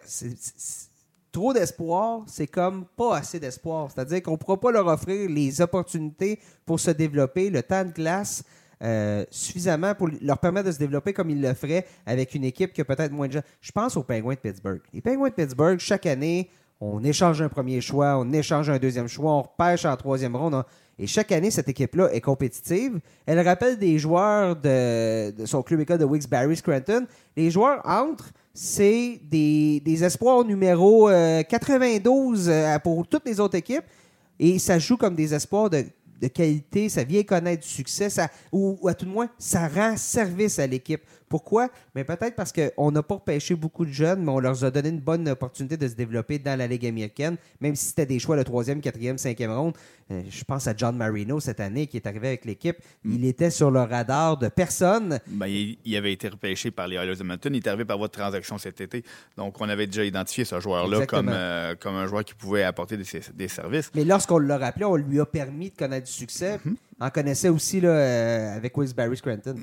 trop d'espoir, c'est comme pas assez d'espoir. C'est-à-dire qu'on ne pourra pas leur offrir les opportunités pour se développer, le temps de glace. euh, suffisamment pour leur permettre de se développer comme ils le feraient avec une équipe qui a peut-être moins de gens. Je pense aux Penguins de Pittsburgh. Les Penguins de Pittsburgh, chaque année, on échange un premier choix, on échange un deuxième choix, on repêche en troisième ronde. on- Et chaque année, cette équipe-là est compétitive. Elle rappelle des joueurs de, son club école de Wilkes-Barre Scranton. Les joueurs entrent, c'est des, espoirs numéro euh, 92 euh, pour toutes les autres équipes. Et ça joue comme des espoirs de, qualité, ça vient connaître du succès, ou, ou à tout le moins, ça rend service à l'équipe. Pourquoi? Mais peut-être parce qu'on n'a pas repêché beaucoup de jeunes, mais on leur a donné une bonne opportunité de se développer dans la Ligue américaine, même si c'était des choix de troisième, quatrième, cinquième ronde. Euh, je pense à John Marino cette année qui est arrivé avec l'équipe. Il était sur le radar de personne. Ben, il, il avait été repêché par les Oilers de Edmonton. Il est arrivé par votre transaction cet été. Donc, on avait déjà identifié ce joueur-là comme, euh, comme un joueur qui pouvait apporter des, des services. Mais lorsqu'on l'a rappelé, on lui a permis de connaître du succès. On connaissait aussi là, euh, avec Wilkes-Barre Scranton.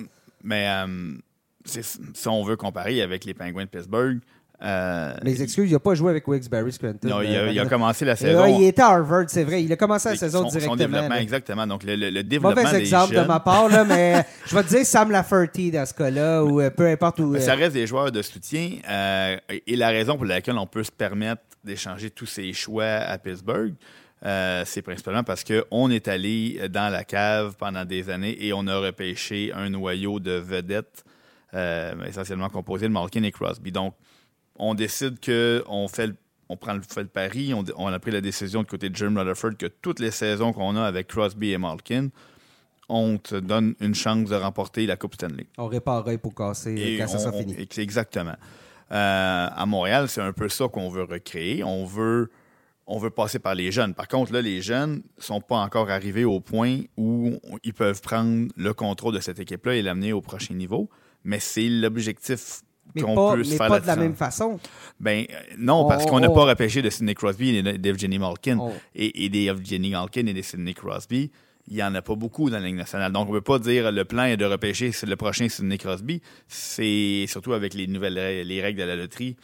Mais euh, c'est- si on veut comparer avec les Penguins de Pittsburgh, euh, Les excuses, il n'a pas joué avec Wilkes-Barre Scranton. non, il, a, Euh, il a commencé la Et saison. là, il était à Harvard, c'est vrai. Il a commencé la saison son, son directement. développement, là. exactement. Donc, le, le- le développement Mauvais des exemple jeunes, de ma part, là, mais je vais te dire Sam Lafferty dans ce cas-là, ou euh, peu importe où. Euh, ça reste des joueurs de soutien. euh, et la raison pour laquelle on peut se permettre d'échanger tous ces choix à Pittsburgh, euh, c'est principalement parce qu'on est allé dans la cave pendant des années et on a repêché un noyau de vedettes euh, essentiellement composé de Malkin et Crosby. Donc, on décide qu'on fait le on prend le, fait le pari, on, on a pris la décision de côté de Jim Rutherford que toutes les saisons qu'on a avec Crosby et Malkin, on te donne une chance de remporter la Coupe Stanley. On réparera pour casser Et quand ça sera fini. exactement. Euh, à Montréal, c'est un peu ça qu'on veut recréer. On veut, on veut passer par les jeunes. Par contre, là, les jeunes sont pas encore arrivés au point où ils peuvent prendre le contrôle de cette équipe-là et l'amener au prochain niveau. Mais c'est l'objectif Mais qu'on pas, peut se mais faire pas de la même façon. Ben euh, non, On- parce qu'on n'a on- pas repêché de Sidney Crosby et d'Evgeny Malkin. On- Et, et des Evgeny Malkin et des Sidney Crosby, il n'y en a pas beaucoup dans la Ligue nationale. Donc, on ne peut pas dire le plan est de repêcher le prochain Sidney Crosby. C'est surtout avec les nouvelles les règles de la loterie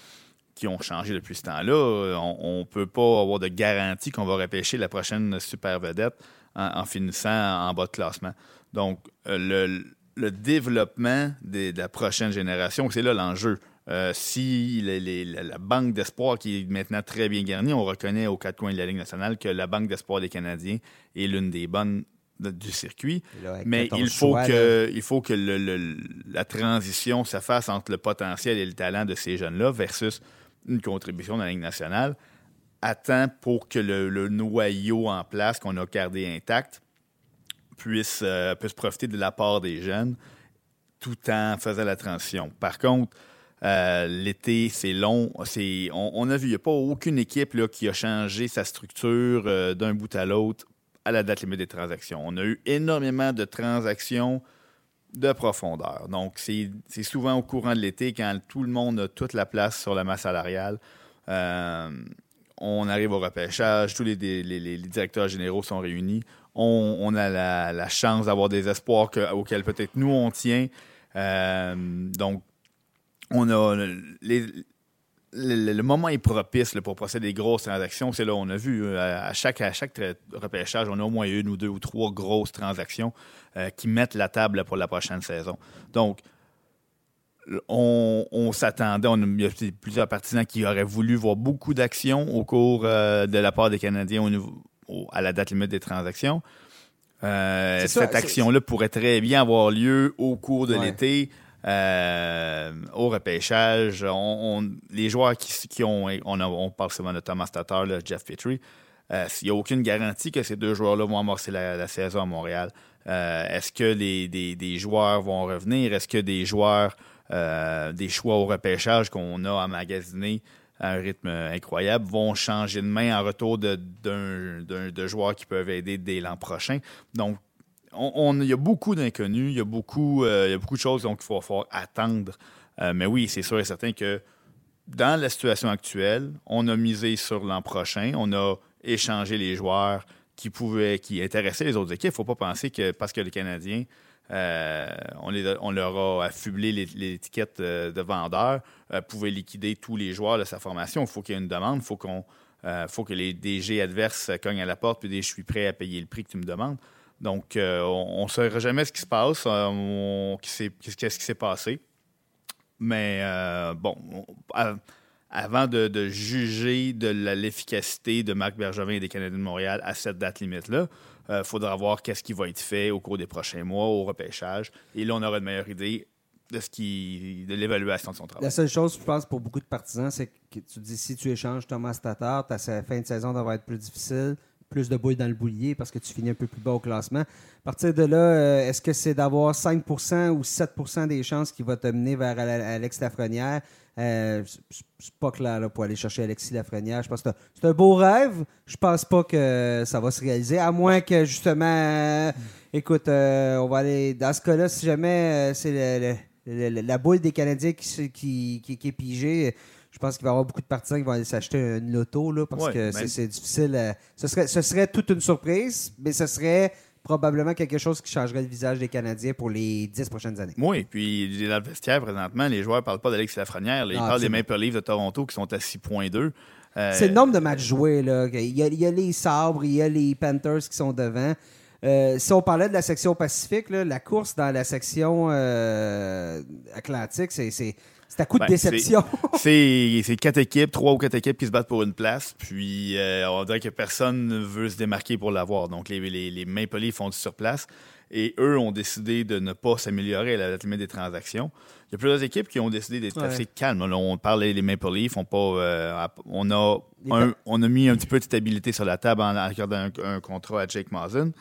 qui ont changé depuis ce temps-là. euh, On ne peut pas avoir de garantie qu'on va repêcher la prochaine super vedette en, en finissant en bas de classement. Donc, euh, le, le développement des- de la prochaine génération, c'est là l'enjeu. Euh, si les- les- la, banque d'espoir qui est maintenant très bien garnie, on reconnaît aux quatre coins de la Ligue nationale que la banque d'espoir des Canadiens est l'une des bonnes de- du circuit. Là, Mais 14 il faut choix, que, il faut que le- le- la transition se fasse entre le potentiel et le talent de ces jeunes-là versus une contribution dans la Ligue nationale temps pour que le, le noyau en place qu'on a gardé intact puisse, euh, puisse profiter de l'apport des jeunes tout en faisant la transition. Par contre, euh, l'été, c'est long. On, a vu, il n'y a pas aucune équipe là, qui a changé sa structure euh, d'un bout à l'autre à la date limite des transactions. On a eu énormément de transactions de profondeur. Donc, c'est, souvent au courant de l'été, quand tout le monde a toute la place sur la masse salariale. On arrive au repêchage, tous les, directeurs généraux sont réunis. On, a la, chance d'avoir des espoirs que- auxquels peut-être nous on tient. Euh, donc, on a le- moment est propice pour procéder à des grosses transactions. C'est là, on a vu euh, à, chaque, repêchage, on a au moins une ou deux ou trois grosses transactions euh, qui mettent la table pour la prochaine saison. Donc, on, on s'attendait, il y a plusieurs partisans qui auraient voulu voir beaucoup d'actions au cours euh, de la part des Canadiens au niveau- au- à la date limite des transactions. Euh, cette action-là pourrait très bien avoir lieu au cours de Ouais. l'été. euh, au repêchage, on, on- les joueurs qui, qui ont, on, a- on parle souvent de Thomas Tatar, là, Jeff Petrie, il n'y a aucune garantie que ces deux joueurs-là vont amorcer la, la saison à Montréal. Est-ce que les, des, des joueurs vont revenir? Est-ce que des joueurs, euh, des choix au repêchage qu'on a emmagasinés à un rythme incroyable vont changer de main en retour de, d'un- de joueurs qui peuvent aider dès l'an prochain? Donc, on, il y a beaucoup d'inconnus, il y a beaucoup, il beaucoup de choses qu'il faut, falloir attendre. mais oui, c'est sûr et certain que dans la situation actuelle, on a misé sur l'an prochain, on a échangé les joueurs qui pouvaient, qui intéressaient les autres équipes. Il ne faut pas penser que parce que les Canadiens, euh, on, leur a affublé l'étiquette euh, de vendeur, euh, pouvaient liquider tous les joueurs de sa formation. Il faut qu'il y ait une demande, il faut, que les DG adverses cognent à la porte puis disent Je suis prêt à payer le prix que tu me demandes. Donc, on ne saura jamais ce qui se passe, qu'est-ce qui s'est passé. Mais bon, avant de, juger de l'efficacité de Marc Bergevin et des Canadiens de Montréal à cette date limite-là, il euh, faudra voir qu'est-ce qui va être fait au cours des prochains mois, au repêchage. Et là, on aura une meilleure idée de ce qui de l'évaluation de son travail. La seule chose, je pense, pour beaucoup de partisans, c'est que tu dis si tu échanges Thomas Tatar, ta fin de saison devrait être plus difficile plus de bouilles dans le boulier parce que tu finis un peu plus bas au classement. À partir de là, euh, est-ce que c'est d'avoir 5% ou 7% des chances qui va te mener vers Alex Lafrenière? Euh, c'est pas clair là, pour aller chercher Alexis Lafrenière. Je pense que c'est un beau rêve. Je pense pas que ça va se réaliser, à moins que justement, euh, écoute, euh, on va aller dans ce cas-là, si jamais c'est la boule des Canadiens qui, qui est pigée je pense qu'il va y avoir beaucoup de partisans qui vont aller s'acheter une loto là, parce que c'est difficile. ce, serait, ce serait toute une surprise, mais ce serait probablement quelque chose qui changerait le visage des Canadiens pour les dix prochaines années. Oui, puis dans le vestiaire, présentement, les joueurs ne parlent pas d'Alex Lafrenière. ils parlent des Maple Leafs de Toronto qui sont à 6.2. Euh, c'est le nombre de matchs joués. Là. Il, y a, les Sabres, il y a les Panthers qui sont devant. Euh, si on parlait de la section Pacifique, la course dans la section euh, Atlantique, c'est c'est à coup de ben, déception. C'est quatre équipes, trois ou quatre équipes qui se battent pour une place. Puis euh, on dirait que personne ne veut se démarquer pour l'avoir. Donc les, les, les Maple Leafs font du sur place. Et eux ont décidé de ne pas s'améliorer à la limite des transactions. Il y a plusieurs équipes qui ont décidé d'être assez calmes. on parle des Maple Leafs, on, pas, euh, on, a on a mis un petit peu de stabilité sur la table en accordant un, contrat à Jake Mazen.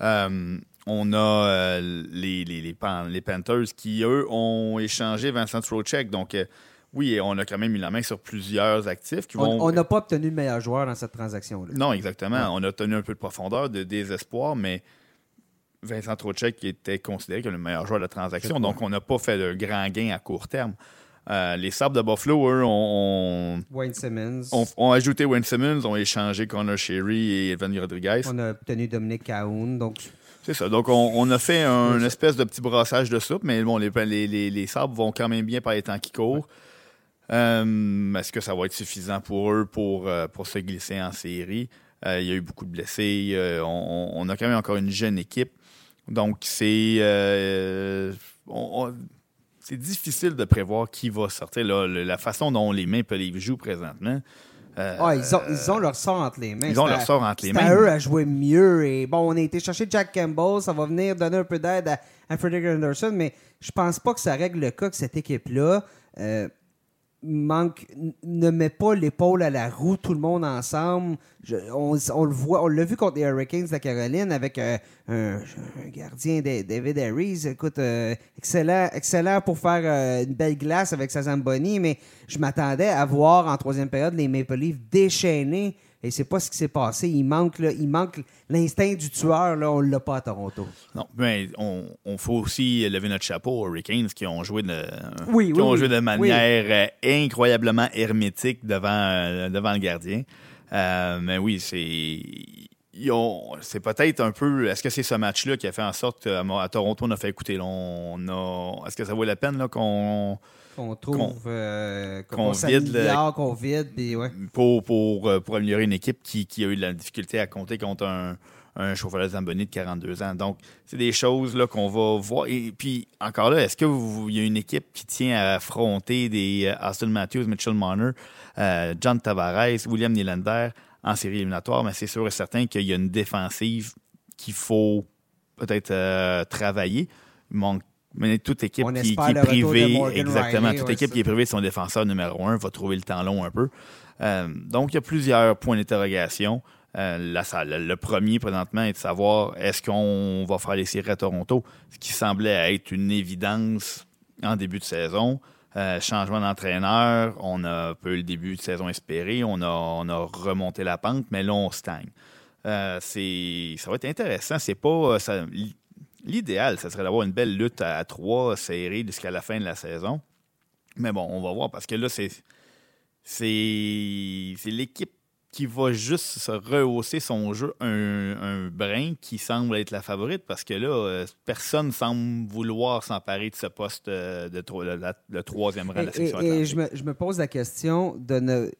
Euh, on a euh, les, les, Panthers qui, eux, ont échangé Vincent Trocheck. Donc, euh, oui, on a quand même mis la main sur plusieurs actifs qui vont. On n'a pas obtenu le meilleur joueur dans cette transaction-là. Non, exactement. On a obtenu un peu de profondeur, de désespoir, mais Vincent Trocheck était considéré comme le meilleur joueur de la transaction. Donc, on n'a pas fait de grand gain à court terme. Euh, les Sabres de Buffalo, eux, ont, Wayne Simmons. Ont, ajouté Wayne Simmons, ont échangé Connor Sherry et Evan Rodriguez. On a obtenu Dominique Cahoun. Donc, c'est ça. Donc, on, a fait un, une espèce de petit brassage de soupe, mais bon, les, les, les, sabres vont quand même bien par les temps qui courent. Euh, est-ce que ça va être suffisant pour eux pour, euh, pour se glisser en série? Euh, il y a eu beaucoup de blessés. On, a quand même encore une jeune équipe. Donc, c'est difficile de prévoir qui va sortir. la façon dont les Maple Leafs jouent présentement, euh, ah, ils, ont, ils ont leur sort entre les mains. Ils ont leur sort entre les mains. C'est à eux à jouer mieux. Et bon, on a été chercher Jack Campbell. Ça va venir donner un peu d'aide à, Frederick Anderson, mais je pense pas que ça règle le cas que cette équipe-là. Euh, manque, ne met pas l'épaule à la roue, tout le monde ensemble. on, le voit, on l'a vu contre les Hurricanes de Caroline avec euh, un, gardien, David Harris. Écoute, euh, excellent, excellent pour faire euh, une belle glace avec sa Zamboni, mais je m'attendais à voir en troisième période les Maple Leafs déchaîner et c'est pas ce qui s'est passé. Il manque, il manque l'instinct du tueur. Là, on l'a pas à Toronto. Non, mais on, on faut aussi lever notre chapeau aux Hurricanes qui ont joué de, oui, qui ont joué de manière euh, incroyablement hermétique devant, euh, devant le gardien. Euh, mais oui, c'est c'est peut-être un peu. Est-ce que c'est ce match-là qui a fait en sorte qu'à Toronto, on a fait écouter? on a, est-ce que ça vaut la peine qu'on qu'on trouve, euh, qu'on vide, qu'on vide, ouais. pour, pour, euh, pour améliorer une équipe qui, qui, a eu de la difficulté à compter contre un, un chauffeur de Zamboni de 42 ans. Donc, c'est des choses qu'on va voir. Et puis, encore là, est-ce qu'il y a une équipe qui tient à affronter des euh, Austin Matthews, Mitchell Marner, John Tavares, William Nylander en série éliminatoire? Mais c'est sûr et certain qu'il y a une défensive qu'il faut peut-être travailler. Il manque mais toute équipe qui, est privée, exactement, toute équipe qui est privée son défenseur numéro un va trouver le temps long un peu. Euh, donc, il y a plusieurs points d'interrogation. Euh, le premier, présentement, est de savoir est-ce qu'on va faire les séries à Toronto, ce qui semblait être une évidence en début de saison. Euh, changement d'entraîneur, on a un peu le début de saison espéré, on a, on a remonté la pente, mais là, on stagne. ça va être intéressant. C'est pas L'idéal, ça serait d'avoir une belle lutte à, trois séries jusqu'à la fin de la saison. Mais bon, on va voir parce que là, c'est c'est l'équipe qui va juste se rehausser son jeu un, brin qui semble être la favorite parce que là, euh, personne semble vouloir s'emparer de ce poste euh, de, le troisième rang de la section Et, et je, me, je, me, pose la question de ne.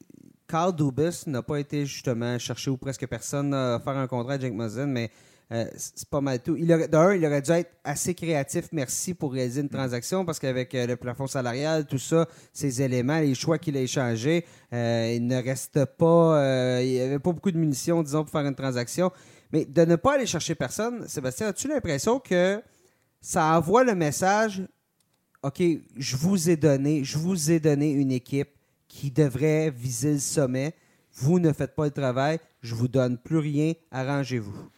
Carl Dubus n'a pas été justement cherché ou presque personne à faire un contrat avec Jake Muzzin, mais euh, c'est pas mal tout. Il d'un, il aurait dû être assez créatif, merci, pour réaliser une transaction, parce qu'avec euh, le plafond salarial, tout ça, ces éléments, les choix qu'il a échangés, euh, il ne reste pas. il n'y avait pas beaucoup de munitions, disons, pour faire une transaction. Mais de ne pas aller chercher personne, Sébastien, as-tu l'impression que ça envoie le message OK, je vous ai donné, je vous ai donné une équipe qui devrait viser le sommet. Vous ne faites pas le travail, je vous donne plus rien, arrangez-vous.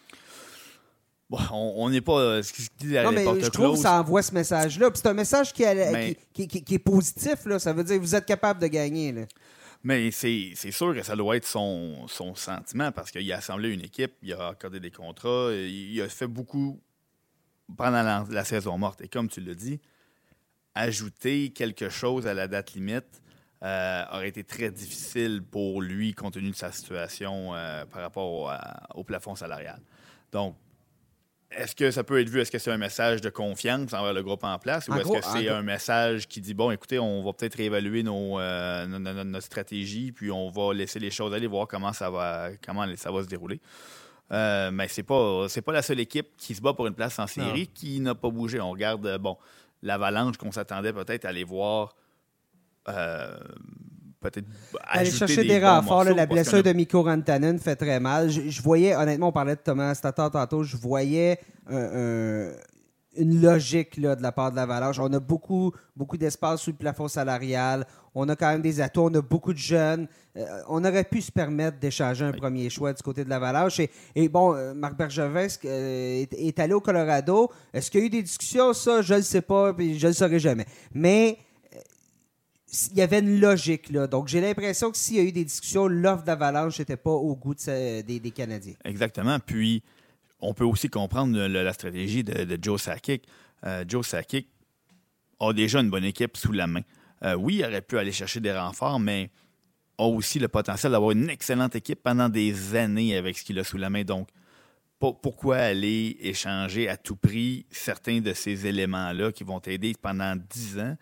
Bon, on n'est pas. Euh, ce dit non, mais je trouve que ça envoie ce message-là. C'est un message qui, qui, est positif. Là. Ça veut dire que vous êtes capable de gagner. Là. Mais c'est sûr que ça doit être son, son sentiment parce qu'il a assemblé une équipe, il a accordé des contrats, il a fait beaucoup pendant la, saison morte. Et comme tu l'as dit, ajouter quelque chose à la date limite euh, aurait été très difficile pour lui compte tenu de sa situation euh, par rapport au plafond salarial. Donc, est-ce que ça peut être vu, est-ce que c'est un message de confiance envers le groupe en place ou est-ce que c'est un message qui dit, bon, écoutez, on va peut-être réévaluer nos, euh, notre stratégie, puis on va laisser les choses aller, voir comment ça va, comment ça va se dérouler. Euh, mais c'est pas pas la seule équipe qui se bat pour une place en série qui n'a pas bougé. On regarde euh, bon l'avalanche qu'on s'attendait peut-être à aller voir peut-être aller chercher des, renforts. la blessure de Mikko Rantanen fait très mal. Je, voyais, honnêtement, on parlait de Thomas Tatar tantôt, je voyais une logique là, de la part de l'Avalanche. On a beaucoup, beaucoup d'espace sous le plafond salarial. On a quand même des atouts. On a beaucoup de jeunes. Euh, on aurait pu se permettre d'échanger un premier choix du côté de l'Avalanche. Et, bon, euh, Marc Bergevin euh, est, allé au Colorado? Est-ce qu'il y a eu des discussions? Ça, je ne le sais pas, puis je ne le saurai jamais. Mais il y avait une logique là. Donc j'ai l'impression que s'il y a eu des discussions, l'offre d'Avalanche n'était pas au goût des, Canadiens. Exactement. Puis on peut aussi comprendre la stratégie de, Joe Sakic. Euh, Joe Sakic a déjà une bonne équipe sous la main. Euh, oui, il aurait pu aller chercher des renforts, mais a aussi le potentiel d'avoir une excellente équipe pendant des années avec ce qu'il a sous la main. Donc, pourquoi aller échanger à tout prix certains de ces éléments-là qui vont t'aider pendant dix ans?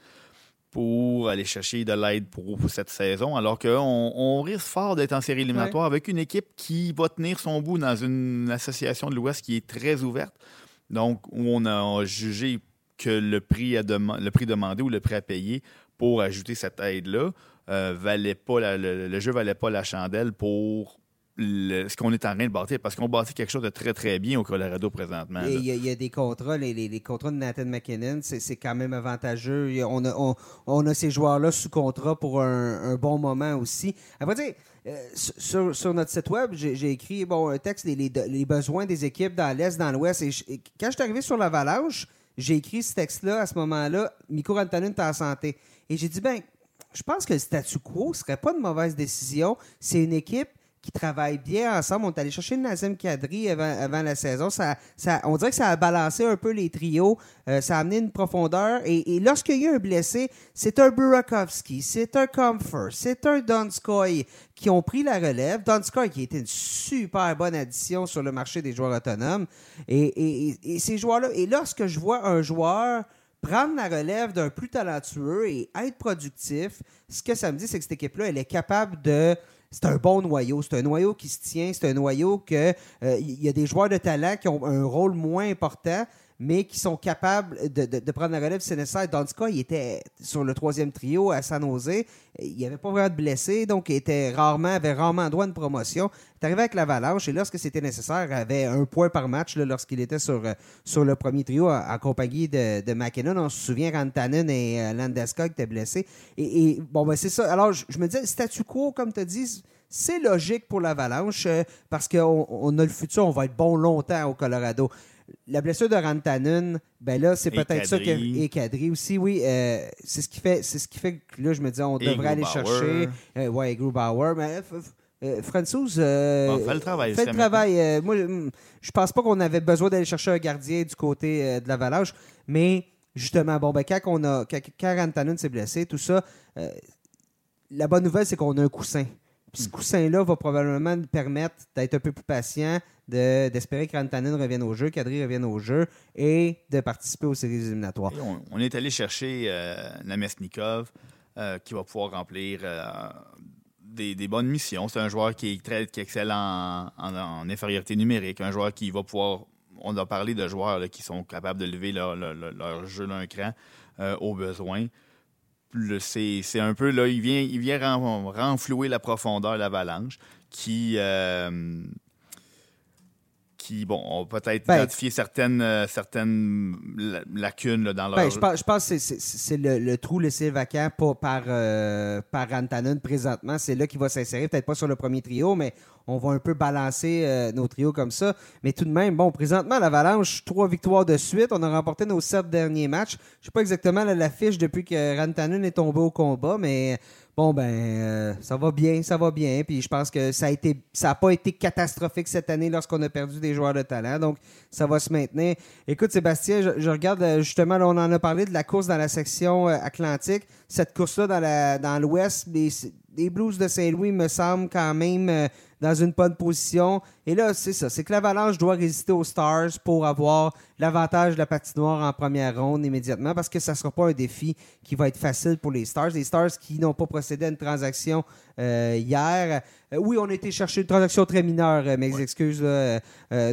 Pour aller chercher de l'aide pour, cette saison, alors qu'on on risque fort d'être en série éliminatoire avec une équipe qui va tenir son bout dans une association de l'Ouest qui est très ouverte. Donc, où on a jugé que le prix, à le prix demandé ou le prix à payer pour ajouter cette aide-là euh, valait pas le, le, jeu valait pas la chandelle pour ce qu'on est en train de bâtir, parce qu'on bâtit quelque chose de très, très bien au Colorado présentement. Il y, a des contrats, les, contrats de Nathan McKinnon, c'est quand même avantageux. On a, on, a ces joueurs-là sous contrat pour un, bon moment aussi. Après, tu euh, sur, notre site web, j'ai écrit bon, un texte, les, les, besoins des équipes dans l'Est, dans l'Ouest. Et, quand je suis arrivé sur l'Avalanche, j'ai écrit ce texte-là à ce moment-là. Miko Rantanen est en santé. Et j'ai dit, ben, je pense que le statu quo serait pas une mauvaise décision. C'est une équipe qui travaillent bien ensemble. On est allé chercher Nazem Kadri avant, la saison. Ça, on dirait que ça a balancé un peu les trios. Euh, ça a amené une profondeur. Et, lorsqu'il y a un blessé, c'est un Burakovsky, c'est un Comfort, c'est un Donskoy qui ont pris la relève. Donskoy qui a été une super bonne addition sur le marché des joueurs autonomes. Et, et ces joueurs-là. Et lorsque je vois un joueur prendre la relève d'un plus talentueux et être productif, ce que ça me dit, c'est que cette équipe-là, elle est capable de c'est un bon noyau. C'est un noyau qui se tient. C'est un noyau que euh, il y a des joueurs de talent qui ont un rôle moins important, mais qui sont capables de, prendre la relève si nécessaire. Dans ce cas, il était sur le troisième trio à San Jose. Il n'y avait pas vraiment de blessés, donc il était rarement, avait rarement droit à une promotion. Il est arrivé avec l'Avalanche et lorsque c'était nécessaire, il avait un point par match lorsqu'il était sur, euh, sur le premier trio en, compagnie de, de, McKinnon. On se souvient, Rantanen et euh, Landeskog étaient blessés. Et, bon, ben c'est ça. Alors, je, me disais, statu quo, comme tu dis, c'est logique pour l'Avalanche euh, parce qu'on on a le futur, on va être bon longtemps au Colorado. La blessure de Rantanen, ben là, c'est peut-être ça qui est cadré aussi, oui. Euh, c'est ce qui fait c'est ce qui fait que là, je me dis, on devrait aller chercher. Euh, ouais, Grubauer. Mais Euh, Francis, euh, fait le travail. Fait le travail. Euh, moi, je pense pas qu'on avait besoin d'aller chercher un gardien du côté de l'Avalanche, mais justement, bon, ben, quand, on a, quand, s'est blessé, tout ça, la bonne nouvelle, c'est qu'on a un coussin. Ce coussin-là va probablement permettre d'être un peu plus patient, d'espérer que Rantanen revienne au jeu, qu'Adri revienne au jeu et de participer aux séries éliminatoires. On, est allé chercher Namesnikov, qui va pouvoir remplir des, bonnes missions. C'est un joueur qui est très excelle en, infériorité numérique, un joueur qui va pouvoir. On a parlé de joueurs qui sont capables de lever leur, jeu d'un cran euh, au besoin. C'est un peu là, il vient, il vient renflouer la profondeur de l'avalanche qui. Euh, qui, bon, ont peut-être ben, identifié certaines, euh, certaines lacunes dans leur... Ben, je, pense, je pense que c'est le, trou laissé vacant par, euh, par Rantanen présentement. C'est là qu'il va s'insérer, peut-être pas sur le premier trio, mais on va un peu balancer euh, nos trios comme ça. Mais tout de même, bon, présentement, l'Avalanche, trois victoires de suite. On a remporté nos sept derniers matchs. Je sais pas exactement l'affiche depuis que Rantanen est tombé au combat, mais bon ben euh, ça va bien, ça va bien. Puis je pense que ça a été, n'a pas été catastrophique cette année lorsqu'on a perdu des joueurs de talent. Donc ça va se maintenir. Écoute Sébastien, je, regarde euh, justement, là, on en a parlé de la course dans la section Atlantique. Cette course-là dans l'Ouest, les, les Blues de Saint-Louis me semblent quand même dans une bonne position. Et là, c'est ça. C'est que l'Avalanche doit résister aux Stars pour avoir l'avantage de la patinoire en première ronde immédiatement parce que ça ne sera pas un défi qui va être facile pour les Stars. Les Stars qui n'ont pas procédé à une transaction euh, hier. Euh, oui, on a été chercher une transaction très mineure, euh, mes excuses.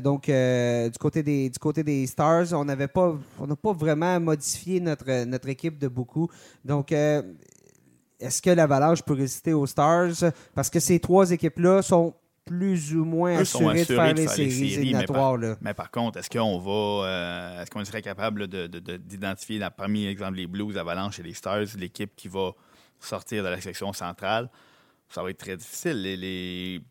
donc, du, côté des, du côté des Stars, on n'avait pas, on n'a pas vraiment modifié notre, notre équipe de beaucoup. Donc, est-ce que l'Avalanche peut résister aux Stars? Parce que ces trois équipes-là sont plus ou moins assurées, de faire les, séries, éliminatoires. Mais, par, contre, est-ce qu'on va euh, est-ce qu'on serait capable d'identifier, de, parmi exemple les Blues, Avalanche et les Stars, l'équipe qui va sortir de la section centrale? Ça va être très difficile. Les,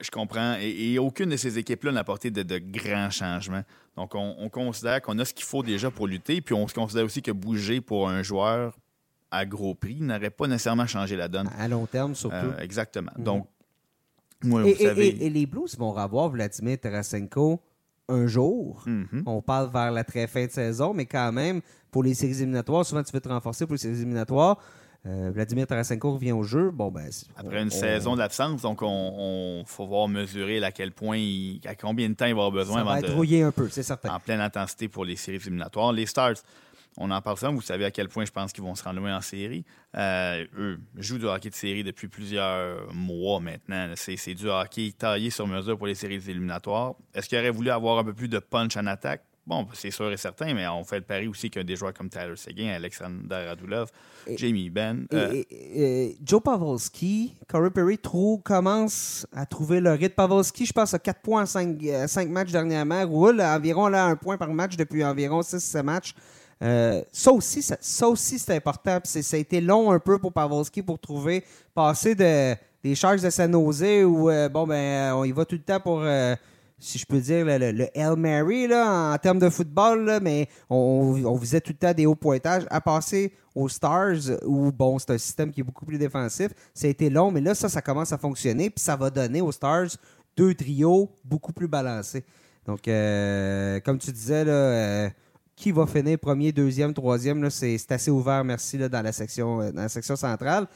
Je comprends. Et, aucune de ces équipes-là n'a apporté de, grands changements. Donc, on, on considère qu'on a ce qu'il faut déjà pour lutter. Puis, on se considère aussi que bouger pour un joueur à gros prix n'aurait pas nécessairement changé la donne. À long terme, surtout. Euh, exactement. Mhm. Donc, moi, et, vous savez... et, les Blues vont revoir Vladimir Tarasenko un jour. Mhm. On parle vers la très fin de saison, mais quand même, pour les séries éliminatoires, souvent tu veux te renforcer pour les séries éliminatoires. Euh, Vladimir Tarasenko revient au jeu. Bon, ben, Après une saison d'absence, donc on, faut voir mesurer à quel point, à combien de temps il va avoir besoin. Ça va être un peu, c'est certain. En pleine intensité pour les séries éliminatoires. Les Stars, on en parle souvent, vous savez à quel point je pense qu'ils vont se rendre loin en série. Euh, eux jouent du hockey de série depuis plusieurs mois maintenant. C'est du hockey taillé sur mesure pour les séries éliminatoires. Est-ce qu'ils auraient voulu avoir un peu plus de punch en attaque? Bon, c'est sûr et certain, mais on fait le pari aussi qu'il y a des joueurs comme Tyler Seguin, Alexander Radulov, Jamie Benn. Euh, Joe Pavelski, Corey Perry trou, commence à trouver le rythme. Pavelski, je pense, a 4 points en 5, matchs dernièrement, roule environ là, un point par match depuis environ 6-7 matchs. Euh, ça aussi, ça, c'est important. ça a été long un peu pour Pavelski pour trouver, passer de, des Sharks de San Jose où, euh, bon, ben, on y va tout le temps pour, euh, si je peux dire, le, le, Mary là, en termes de football, mais on, on, visait tout le temps des hauts pointages, à passer aux Stars où, bon, c'est un système qui est beaucoup plus défensif. Ça a été long, mais là, ça, ça commence à fonctionner, puis ça va donner aux Stars deux trios beaucoup plus balancés. Donc, comme tu disais, là, qui va finir premier, deuxième, troisième, c'est assez ouvert, merci, là, dans, la section, euh, dans la section centrale.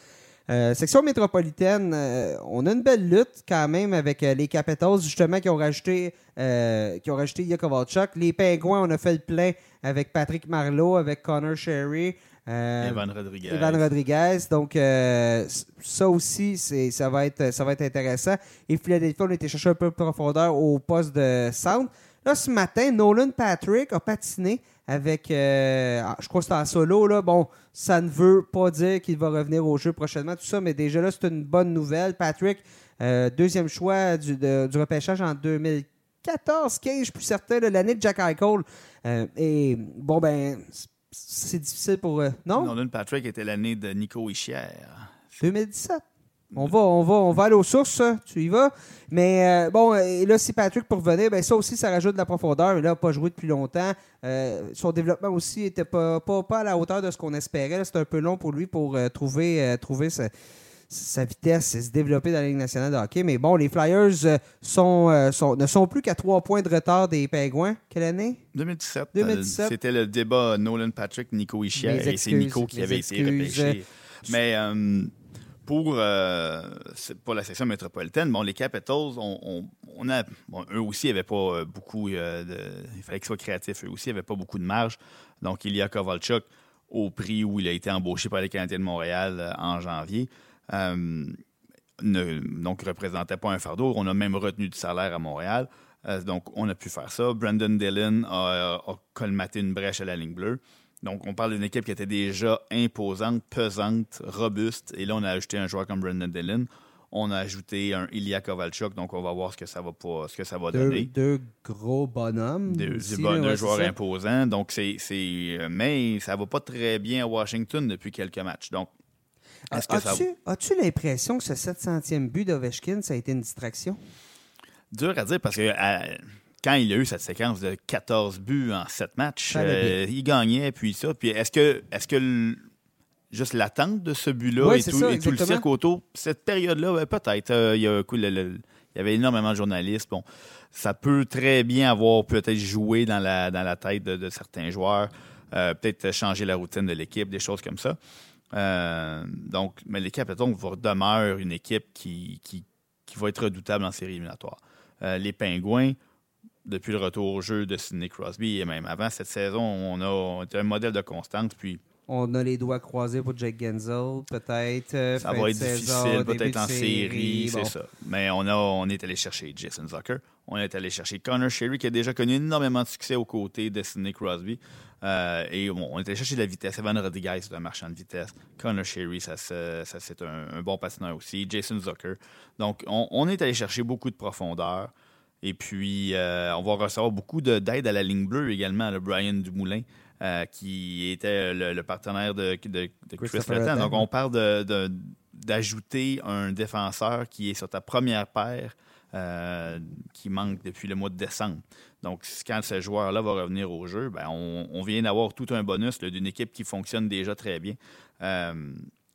Euh, section métropolitaine, euh, on a une belle lutte quand même avec les Capitals, justement, qui ont rajouté, qui ont rajouté Yakovalchuk. Les Pingouins, on a fait le plein avec Patrick Marleau, avec Connor Sherry. Evan Rodriguez. Evan Rodriguez. Donc, ça aussi, ça va, être, ça va être intéressant. Et Philadelphie, on a été chercher un peu de profondeur au poste de centre. Là, ce matin, Nolan Patrick a patiné avec, euh, ah, je crois que c'était en solo. Là. Bon, ça ne veut pas dire qu'il va revenir au jeu prochainement, tout ça, mais déjà là, c'est une bonne nouvelle. Patrick, euh, deuxième choix du, du, repêchage en 2014, 15, je suis plus certain, l'année de Jack Eichel? Euh, et bon, ben, c'est difficile pour. non? Nolan Patrick était l'année de Nico Ischier. 2017. On va, on va, on va aller aux sources, tu y vas. Mais euh, bon, et là, si Patrick pour revenir, ben ça aussi, ça rajoute de la profondeur. Il n'a pas joué depuis longtemps. Euh, son développement aussi n'était pas, pas, pas, à la hauteur de ce qu'on espérait. C'était un peu long pour lui pour euh, trouver, trouver sa vitesse se développer dans la Ligue nationale de hockey. Mais bon, les Flyers euh, sont, euh, sont, ne sont plus qu'à trois points de retard des Pingouins. Quelle année? 2017. 2017. Euh, C'était le débat Nolan Patrick, Nico Mes et c'est Nico qui avait été repêché. Mais euh, pour, euh, la section métropolitaine, bon, les Capitals, on, a, bon, eux aussi n'avaient pas euh, beaucoup euh, de. Il fallait qu'ils soient créatifs. Eux aussi n'avaient pas beaucoup de marge. Donc, il y a Kovalchuk au prix où il a été embauché par les Canadiens de Montréal en janvier. ne, donc, représentait pas un fardeau. On a même retenu du salaire à Montréal. Donc, on a pu faire ça. Brandon Dillon a colmaté une brèche à la ligne bleue. Donc, on parle d'une équipe qui était déjà imposante, pesante, robuste. Et là, on a ajouté un joueur comme Brandon Dillon. On a ajouté un Ilya Kovalchuk. Donc, on va voir ce que ça va, pas, ce que ça va deux, donner. deux gros bonhommes. Deux, aussi, deux bon- là, deux ouais, joueurs imposants. Donc, c'est, c'est, euh, mais ça va pas très bien à Washington depuis quelques matchs. Donc, est-ce que ça As-tu as-tu l'impression que ce 700e but d'Ovechkin, ça a été une distraction? Dur à dire parce que à- quand il a eu cette séquence de 14 buts en 7 matchs, euh, il gagnait, puis ça. Puis est-ce que, est-ce que le- juste l'attente de ce but-là et, tout, ça, et tout le cirque autour, cette période-là, ben, peut-être. euh, il, y a, cool, le- le- il y avait énormément de journalistes. Bon, ça peut très bien avoir peut-être joué dans la, dans la tête de, de certains joueurs, euh, peut-être changer la routine de l'équipe, des choses comme ça. Euh, donc, mais Capitals vont- demeurent une équipe qui, qui, qui va être redoutable en série éliminatoire. Euh, les Pingouins, depuis le retour au jeu de Sidney Crosby et même avant cette saison, on a, on était un modèle de constance. Puis On a les doigts croisés pour Jake Genzel, peut-être. euh, ça va être difficile, peut-être en série, bon. c'est ça. Mais on, a, on est allé chercher Jason Zucker. On est allé chercher Connor Sherry, qui a déjà connu énormément de succès aux côtés de Sidney Crosby. Euh, et bon, on est allé chercher de la vitesse. Evan Rodriguez, c'est un marchand de vitesse. Connor Sherry, ça, c'est un, un bon patineur aussi. Jason Zucker. Donc, on, on est allé chercher beaucoup de profondeur. Et puis, euh, on va recevoir beaucoup de- d'aide à la ligne bleue également, le Brian Dumoulin, euh, qui était le, le partenaire de, de, de Chris. Letang. Donc, on parle de- d'ajouter un défenseur qui est sur ta première paire, euh, qui manque depuis le mois de décembre. Donc, quand ce joueur-là va revenir au jeu, ben, on, on vient d'avoir tout un bonus d'une équipe qui fonctionne déjà très bien. Euh,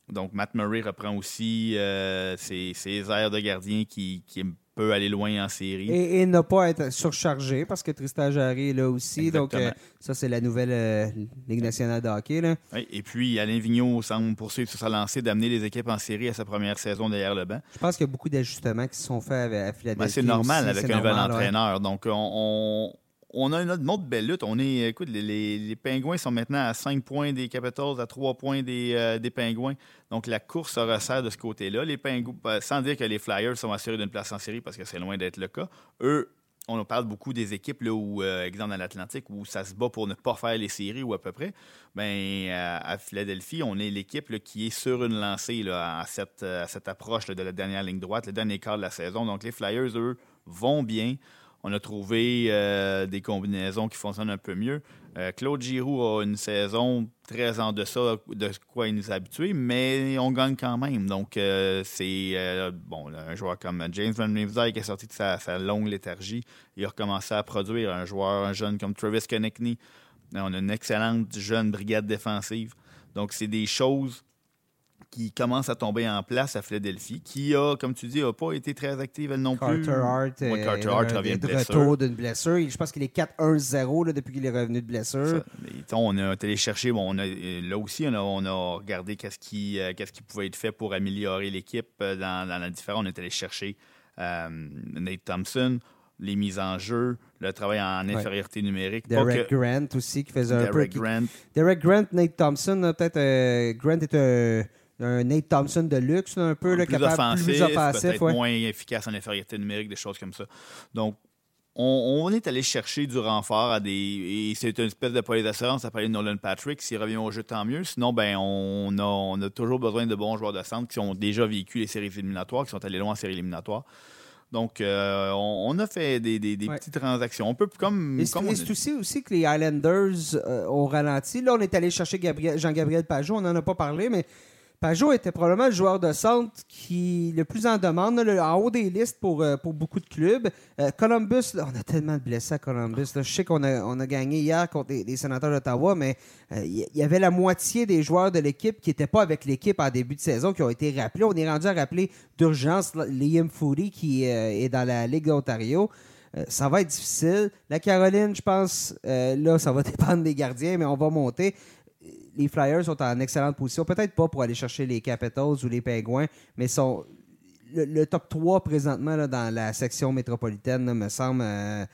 donc, Matt Murray reprend aussi euh, ses, ses airs de gardien qui, qui peut aller loin en série. Et, et ne pas être surchargé parce que Tristan Jarry est là aussi. Donc, euh, ça, c'est la nouvelle euh, Ligue nationale de hockey. Là. Oui, et puis, Alain Vigneault semble poursuivre sur sa lancée d'amener les équipes en série à sa première saison derrière le banc. Je pense qu'il y a beaucoup d'ajustements qui se sont faits avec- à Philadelphie. Ben, c'est normal aussi, avec un nouvel ouais. entraîneur. Donc, on, on, on a une autre belle lutte. On est, écoute, les, Pingouins sont maintenant à 5 points des Capitals, à 3 points des, euh, des Pingouins. Donc, la course se resserre de ce côté-là. Les Pingouins, ben, sans dire que les Flyers sont assurés d'une place en série parce que c'est loin d'être le cas. Eux, on en parle beaucoup des équipes, là, où, euh, exemple dans l'Atlantique, où ça se bat pour ne pas faire les séries ou à peu près. Ben, à, Philadelphie, on est l'équipe qui est sur une lancée à, cette, approche de la dernière ligne droite, le dernier quart de la saison. Donc, les Flyers, eux, vont bien. On a trouvé euh, des combinaisons qui fonctionnent un peu mieux. Euh, Claude Giroux a une saison très en deçà de quoi il nous a habitués, mais on gagne quand même. Donc, euh, c'est bon, un joueur comme James Van Riemsdyk qui est sorti de sa, sa longue léthargie. Il a recommencé à produire un joueur, un jeune comme Travis Konechny. On a une excellente jeune brigade défensive. Donc, c'est des choses qui commencent à tomber en place à Philadelphie, qui a, comme tu dis, n'a pas été très active elle non plus. Carter Hart, Ouais, euh, Carter Hart euh, revient de retour d'une blessure. Je pense qu'il est 4-1-0 là, depuis qu'il est revenu de blessure. Ça, on a téléchargé, bon, on a, euh, là aussi, on a, on a regardé qu'est-ce qui, euh, qu'est-ce qui pouvait être fait pour améliorer l'équipe dans, dans la différence. On est allé chercher euh, Nate Thompson, les mises en jeu, le travail en Ouais. infériorité numérique. Derek que- Grant aussi, qui faisait un peu... Derek Grant. Derek Grant, Nate Thompson, peut-être euh, Grant est un, un Nate Thompson de luxe, un peu, là, plus capable, offensif, plus offensif. ouais. moins efficace en infériorité numérique, des choses comme ça. Donc, on, on est allé chercher du renfort à des. Et c'est une espèce de police d'assurance parler de Nolan Patrick. S'il revient au jeu, tant mieux. Sinon, ben, on a, on a toujours besoin de bons joueurs de centre qui ont déjà vécu les séries éliminatoires, qui sont allés loin en séries éliminatoires. Donc, euh, on, on a fait des, des- des Ouais. petites transactions. On peut, comme. Et c'est a- aussi, aussi que les Highlanders euh, ont ralenti. Là, on est allé chercher Gabriel- Jean-Gabriel Pajot, on n'en a pas parlé, mais Pajot était probablement le joueur de centre qui le plus en demande, en haut des listes pour, euh, pour beaucoup de clubs. Euh, Columbus, on a tellement de blessés à Columbus. Je sais qu'on a, on a gagné hier contre les, sénateurs d'Ottawa, mais euh, il y, avait la moitié des joueurs de l'équipe qui n'étaient pas avec l'équipe en début de saison qui ont été rappelés. On est rendu à rappeler d'urgence Liam Foodie qui est dans la Ligue d'Ontario. ça va être difficile. La Caroline, je pense, là, ça va dépendre des gardiens, mais on va monter les Flyers sont en excellente position. Peut-être pas pour aller chercher les Capitals ou les Penguins, mais sont le, top 3 présentement dans la section métropolitaine me semble. Euh,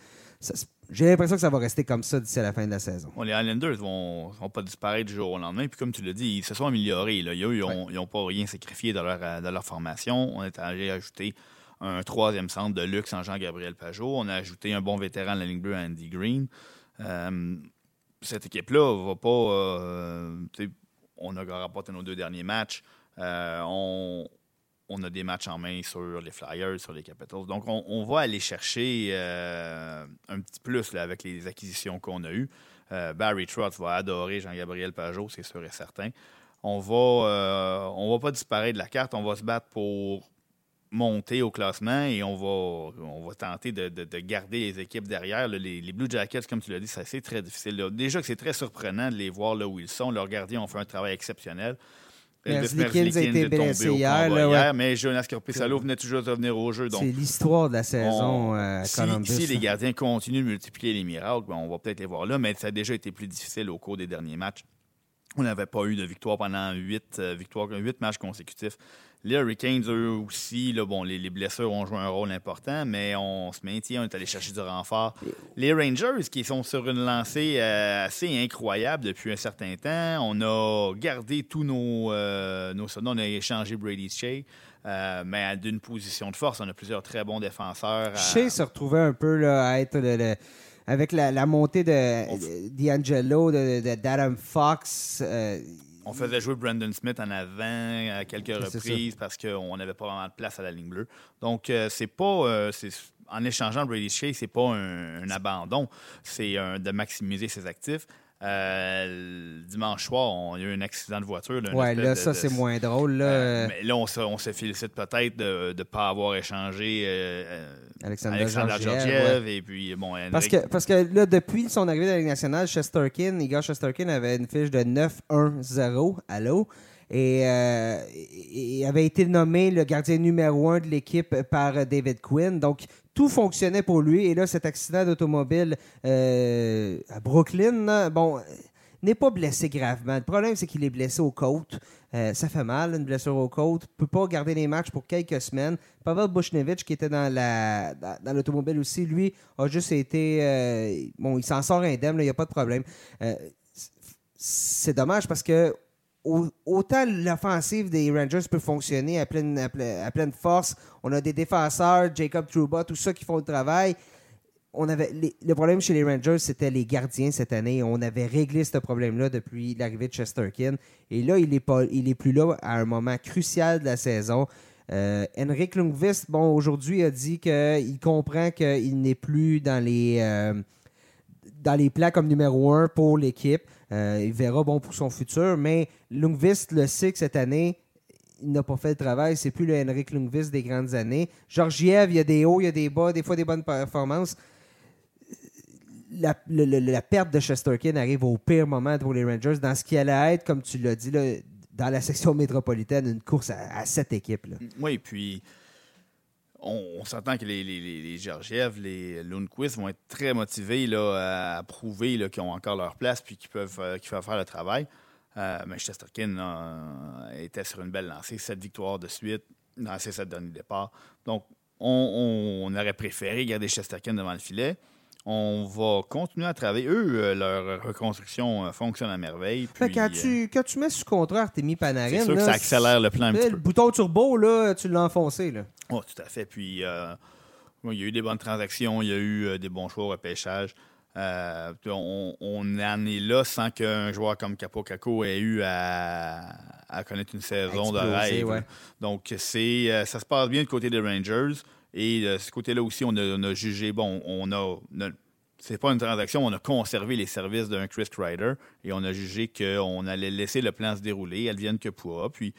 j'ai l'impression que ça va rester comme ça d'ici à la fin de la saison. les Islanders vont, vont pas disparaître du jour au lendemain. Puis comme tu l'as dit, ils se sont améliorés. ils n'ont pas rien sacrifié dans leur, leur formation. On est allé ajouter un troisième centre de luxe en Jean-Gabriel Pajot. On a ajouté un bon vétéran de la ligne bleue, Andy Green. Euh, cette équipe-là va pas. Euh, on a rapporté nos deux derniers matchs. Euh, on, a des matchs en main sur les Flyers, sur les Capitals. Donc, on, va aller chercher euh, un petit plus avec les acquisitions qu'on a eues. Barry Trotz va adorer Jean-Gabriel Pajot, c'est sûr et certain. On va, on va pas disparaître de la carte. On va se battre pour monter au classement et on va, on va tenter de, garder les équipes derrière. les, Blue Jackets, comme tu l'as dit, c'est très difficile. Déjà que c'est très surprenant de les voir là où ils sont. Leurs gardiens ont fait un travail exceptionnel. Elvis a été blessé hier, mais Jonas Corpissalo venait toujours de venir au jeu. C'est l'histoire de la saison euh, si, si, les gardiens continuent de multiplier les miracles, ben, on va peut-être les voir là, mais ça a déjà été plus difficile au cours des derniers matchs. On n'avait pas eu de victoire pendant huit, euh, victoires, huit matchs consécutifs. Les Hurricanes, eux aussi, là, bon, les, blessures ont joué un rôle important, mais on se maintient, on est allé chercher du renfort. Les Rangers, qui sont sur une lancée euh, assez incroyable depuis un certain temps, on a gardé tous nos, euh, nos on a échangé Brady Shea. Euh, mais d'une position de force, on a plusieurs très bons défenseurs. Shea se retrouvait un peu là, à être avec la, montée de D'Angelo, de, d'Adam Fox. On faisait jouer Brandon Smith en avant à quelques reprises parce qu'on n'avait pas vraiment de place à la ligne bleue. Donc, euh, c'est pas. Euh, en échangeant Brady Shea, c'est pas un, abandon. C'est de maximiser ses actifs. Euh, dimanche soir, on a eu un accident de voiture. ouais, là, ça, c'est moins drôle. Là, euh, mais là, on se, félicite peut-être de ne pas avoir échangé euh, Alexander, Georgiev. Et puis, bon, parce, que, parce que là, depuis son arrivée à la Ligue nationale, Chesterkin, Igor Chesterkin avait une fiche de 9-1-0 à l'eau et, il avait été nommé le gardien numéro un de l'équipe par David Quinn. Donc, tout fonctionnait pour lui. Et là, cet accident d'automobile euh, à Brooklyn, bon, n'est pas blessé gravement. Le problème, c'est qu'il est blessé aux côtes. Euh, ça fait mal, une blessure aux côtes. Il ne peut pas garder les matchs pour quelques semaines. Pavel Bushnevich, qui était dans la dans, l'automobile aussi, lui, a juste été... Euh, bon, il s'en sort indemne, il n'y a pas de problème. c'est dommage parce que autant l'offensive des Rangers peut fonctionner à pleine, force. On a des défenseurs, Jacob Trouba, tout ça qui font le travail. On avait le problème chez les Rangers, c'était les gardiens cette année. On avait réglé ce problème-là depuis l'arrivée de Chesterkin. Et là, il n'est il est plus là à un moment crucial de la saison. Euh, Henrik Lundqvist, bon, aujourd'hui, a dit qu'il comprend qu'il n'est plus dans les, euh, dans les plans comme numéro un pour l'équipe. Euh, il verra bon pour son futur, mais Lundqvist le sait que cette année, il n'a pas fait le travail. C'est plus le Henrik Lundqvist des grandes années. Georgiev, il y a des hauts, il y a des bas, des fois des bonnes performances. La, perte de Chesterkin arrive au pire moment pour les Rangers dans ce qui allait être, comme tu l'as dit, dans la section métropolitaine, une course à, cette équipe. Là. Oui, puis on, s'entend que les, les, les Georgiev, les Lundqvist vont être très motivés là, à prouver qu'ils ont encore leur place puis qu'ils peuvent, euh, peuvent faire le travail. Euh, mais Chesterkin était sur une belle lancée, sept victoires de suite dans sept derniers départs. Donc, on, aurait préféré garder Chesterkin devant le filet. On va continuer à travailler. Eux, euh, leur reconstruction euh, fonctionne à merveille. quand, tu, quand tu mets sous contrat Artemi Panarin, c'est sûr que ça accélère le plan un petit peu. Le bouton turbo, là, tu l'as enfoncé. Là. Oh, tout à fait. Puis, il y a eu des bonnes transactions, il y a eu des bons choix au repêchage. Euh, on, en est là sans qu'un joueur comme Capo Caco ait eu à, connaître une saison de rêve. Donc, c'est, euh, ça se passe bien du côté des Rangers. Et de ce côté-là aussi, on a, jugé, bon, on a, c'est pas une transaction, on a conservé les services d'un Chris Kreider et on a jugé qu'on allait laisser le plan se dérouler, elle vienne que pourra. Puis,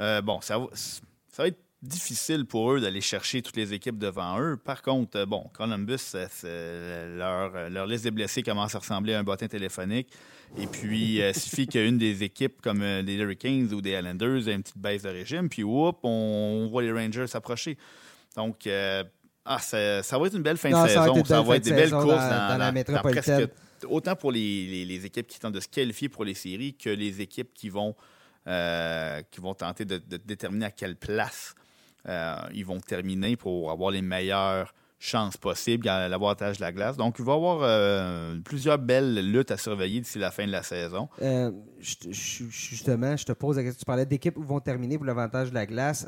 euh, bon, ça va, ça va être difficile pour eux d'aller chercher toutes les équipes devant eux. Par contre, euh, bon, Columbus, leur, leur, liste des blessés commence à ressembler à un bottin téléphonique. Et puis, il suffit qu'une des équipes comme les Hurricanes ou des Islanders ait une petite baisse de régime, puis whoop, on, voit les Rangers s'approcher. Donc, ah, ça, ça, va être une belle fin de saison. Ça va être des belles courses dans, la métropolitaine. autant pour les, les, équipes qui tentent de se qualifier pour les séries que les équipes qui vont, euh, qui vont tenter de, déterminer à quelle place euh, ils vont terminer pour avoir les meilleures chances possibles à l'avantage de la glace. Donc, il va y avoir euh, plusieurs belles luttes à surveiller d'ici la fin de la saison. justement, je te pose la question. Tu parlais d'équipes qui vont terminer pour l'avantage de la glace.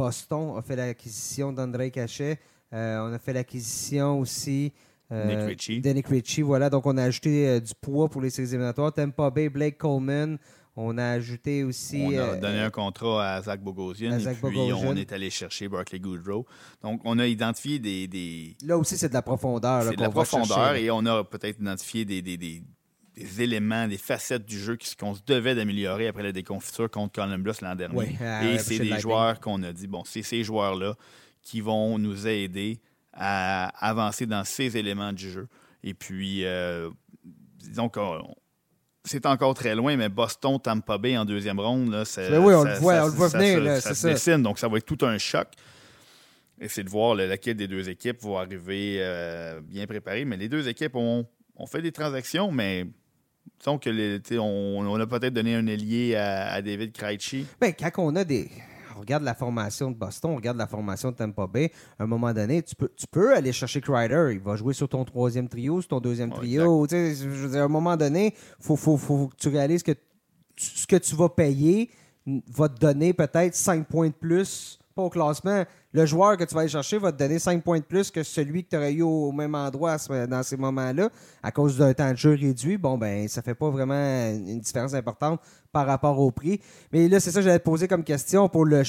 Boston a fait l'acquisition d'André Cachet. Euh, on a fait l'acquisition aussi euh, Nick de Nick Ritchie. Voilà, donc on a ajouté euh, du poids pour les séries éliminatoires. Tampa Bay, Blake Coleman. On a ajouté aussi. On a donné un contrat à Zach Bogosian. et puis on est allé chercher Barkley Goodrow. Donc on a identifié des. Là aussi, c'est de la profondeur. C'est de la profondeur et on a peut-être identifié des, des, des éléments, des facettes du jeu qu'on se devait d'améliorer après la déconfiture contre Columbus l'an dernier. Et c'est des joueurs qu'on a dit, bon, c'est ces joueurs-là qui vont nous aider à avancer dans ces éléments du jeu. Et puis, euh, disons que c'est encore très loin, mais Boston, Tampa Bay en deuxième ronde, là, c'est, oui, on le voit, on le voit venir. Ça, se dessine, donc ça va être tout un choc. Et c'est de voir laquelle des deux équipes va arriver euh, bien préparée. Mais les deux équipes ont, ont fait des transactions, mais Disons que on, a peut-être donné un ailier à, David Krejci. Bien, quand on a des. On regarde la formation de Boston, on regarde la formation de Tampa Bay. À un moment donné, tu peux, tu peux aller chercher Kreider. Il va jouer sur ton troisième trio, sur ton deuxième trio. à un moment donné, il faut, faut, que tu réalises que ce que tu vas payer va te donner peut-être 5 points de plus, au classement, le joueur que tu vas aller chercher va te donner 5 points de plus que celui que tu aurais eu au même endroit dans ces moments-là, à cause d'un temps de jeu réduit. Bon, ben, ça fait pas vraiment une différence importante par rapport au prix. Mais là, c'est ça que j'allais te poser comme question pour le,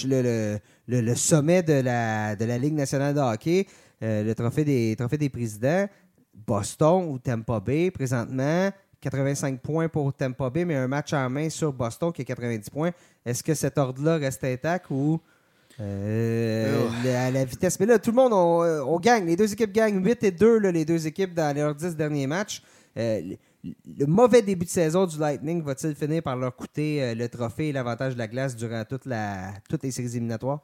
sommet de la, de la Ligue nationale de hockey, euh, le trophée des, trophée des présidents. Boston ou Tampa Bay, présentement, 85 points pour Tampa Bay, mais un match en main sur Boston qui est 90 points. Est-ce que cet ordre-là reste intact ou euh, à la vitesse. Mais là, tout le monde, on, gagne. Les deux équipes gagnent 8 et 2, les deux équipes dans leurs 10 derniers matchs. Euh, le, mauvais début de saison du Lightning va-t-il finir par leur coûter euh, le trophée et l'avantage de la glace durant toute la, toutes les séries éliminatoires?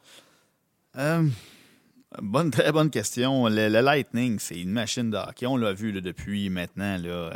bonne, très bonne question. Le, Lightning, c'est une machine de hockey. On l'a vu depuis maintenant là,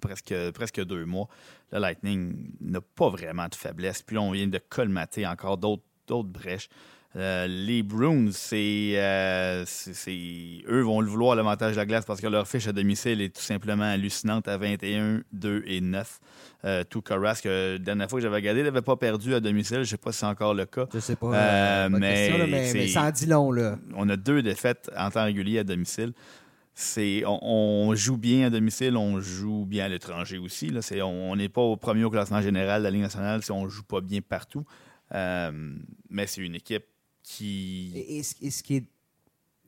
presque, presque deux mois. Le Lightning n'a pas vraiment de faiblesse. Puis là, on vient de colmater encore d'autres brèches. Euh, les Bruins, euh, c'est, eux vont le vouloir l'avantage de la glace parce que leur fiche à domicile est tout simplement hallucinante à 21, 2 et 9. Euh, tout Carras, que la dernière fois que j'avais regardé, il n'avait pas perdu à domicile. Je ne sais pas si c'est encore le cas. Je sais pas. mais, mais, ça en dit long. Là. On a deux défaites en temps régulier à domicile. C'est, on, joue bien à domicile, on joue bien à l'étranger aussi. Là. C'est, on n'est pas au premier au classement général de la Ligue nationale si on ne joue pas bien partout. Mais c'est une équipe et, ce qui est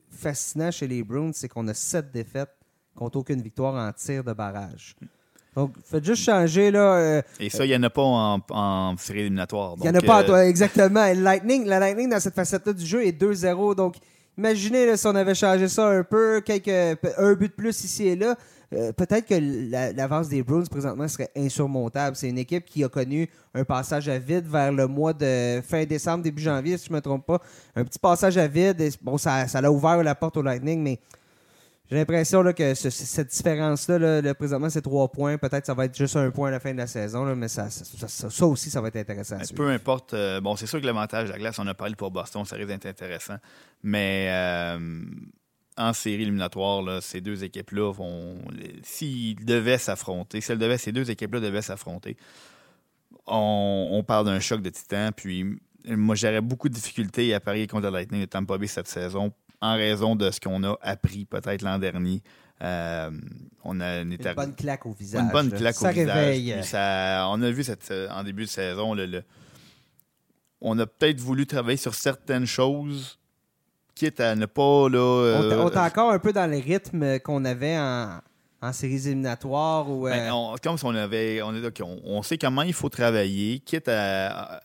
fascinant chez les Bruins, c'est qu'on a sept défaites contre aucune victoire en tir de barrage. Donc, faites juste changer, là. Euh, et ça, il n'y en a pas en, en série éliminatoire. Il n'y en a pas, euh, exactement. Lightning, la Lightning, dans cette facette-là du jeu, est 2-0. Donc, imaginez si on avait changé ça un peu, quelques, un but de plus ici et là. Euh, peut-être que l'avance des Bruins présentement serait insurmontable. C'est une équipe qui a connu un passage à vide vers le mois de fin décembre, début janvier, si je ne me trompe pas. Un petit passage à vide. bon, ça, ça a ouvert la porte au Lightning, mais j'ai l'impression que cette différence-là, présentement, c'est trois points. Peut-être que ça va être juste un point à la fin de la saison, mais ça, ça, aussi, ça va être intéressant. peu importe. Euh, bon, c'est sûr que l'avantage de la glace, on a parlé pour Boston, ça risque d'être intéressant. Mais euh, en série éliminatoire, ces deux équipes-là vont. S'ils devaient s'affronter, si devaient, ces deux équipes-là devaient s'affronter, on, parle d'un choc de titan. Puis moi, j'aurais beaucoup de difficultés à parier contre le Lightning de Tampa Bay cette saison en raison de ce qu'on a appris peut-être l'an dernier. Euh, on a une, bonne claque au visage. Une bonne claque au visage. on a vu cette, en début de saison, on a peut-être voulu travailler sur certaines choses quitte à ne pas. Là, on, est euh, encore un peu dans le rythme qu'on avait en, en séries éliminatoires ou. Ben, euh, on- comme si on avait. On, est, OK, on, on sait comment il faut travailler, quitte à. à-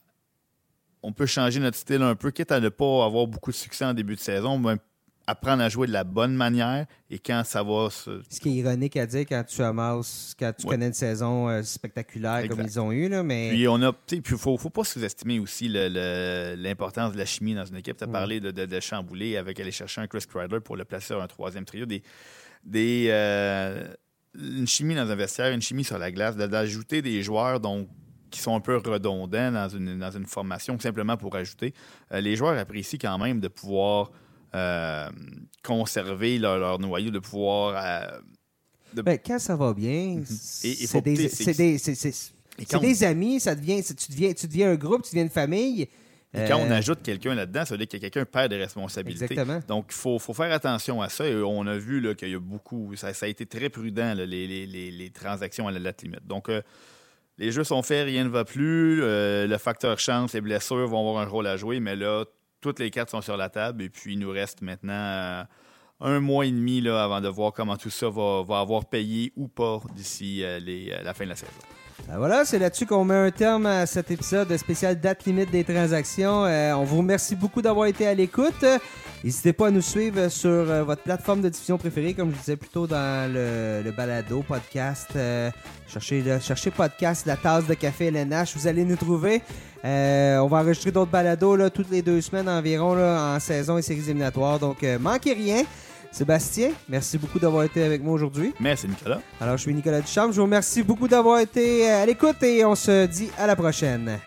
on peut changer notre style un peu, quitte à ne pas avoir beaucoup de succès en début de saison, mais apprendre à jouer de la bonne manière et quand ça va se. Ce qui est ironique à dire quand tu amasses, quand tu Ouais. connais une saison euh, spectaculaire comme ils ont eu, là, mais. Puis on a. Puis faut, faut pas sous-estimer aussi l'importance de la chimie dans une équipe. Tu as Ouais. parlé de, de, de chambouler avec aller chercher un Chris Kreider pour le placer sur un troisième trio. Des, des, euh, une chimie dans un vestiaire, une chimie sur la glace, d'ajouter des joueurs donc, qui sont un peu redondants dans une, dans une formation simplement pour ajouter. Euh, les joueurs apprécient quand même de pouvoir euh, conserver leur, leur noyau, de pouvoir. euh, Ben, quand ça va bien, et c'est des, des- on- amis, ça devient, tu, deviens, tu deviens un groupe, tu deviens une famille. Et quand on Euh, ajoute quelqu'un là-dedans, ça veut dire que quelqu'un perd des responsabilités. Exactement. Donc, il faut, faut faire attention à ça. Et on a vu qu'il y a beaucoup. Ça, ça a été très prudent, là, les, les- les- les transactions à la date limite. Donc, euh, les jeux sont faits, rien ne va plus. Euh, le facteur chance, les blessures vont avoir un rôle à jouer, mais là, toutes les cartes sont sur la table. Et puis, il nous reste maintenant euh, un mois et demi là, avant de voir comment tout ça va, avoir payé ou pas d'ici euh, euh, la fin de la saison. Ben voilà, c'est là-dessus qu'on met un terme à cet épisode spécial date limite des transactions. Euh, on vous remercie beaucoup d'avoir été à l'écoute. N'hésitez pas à nous suivre sur euh, votre plateforme de diffusion préférée, comme je disais plus tôt dans le, balado, podcast. Euh, cherchez, le- cherchez podcast La Tasse de Café LNH, vous allez nous trouver. On va enregistrer d'autres balados là, toutes les deux semaines environ là, en saison et séries éliminatoires. Donc, manquez rien. Sébastien, merci beaucoup d'avoir été avec moi aujourd'hui. C'est Nicolas. Alors, je suis Nicolas Duchamp. Je vous remercie beaucoup d'avoir été euh, à l'écoute et on se dit à la prochaine.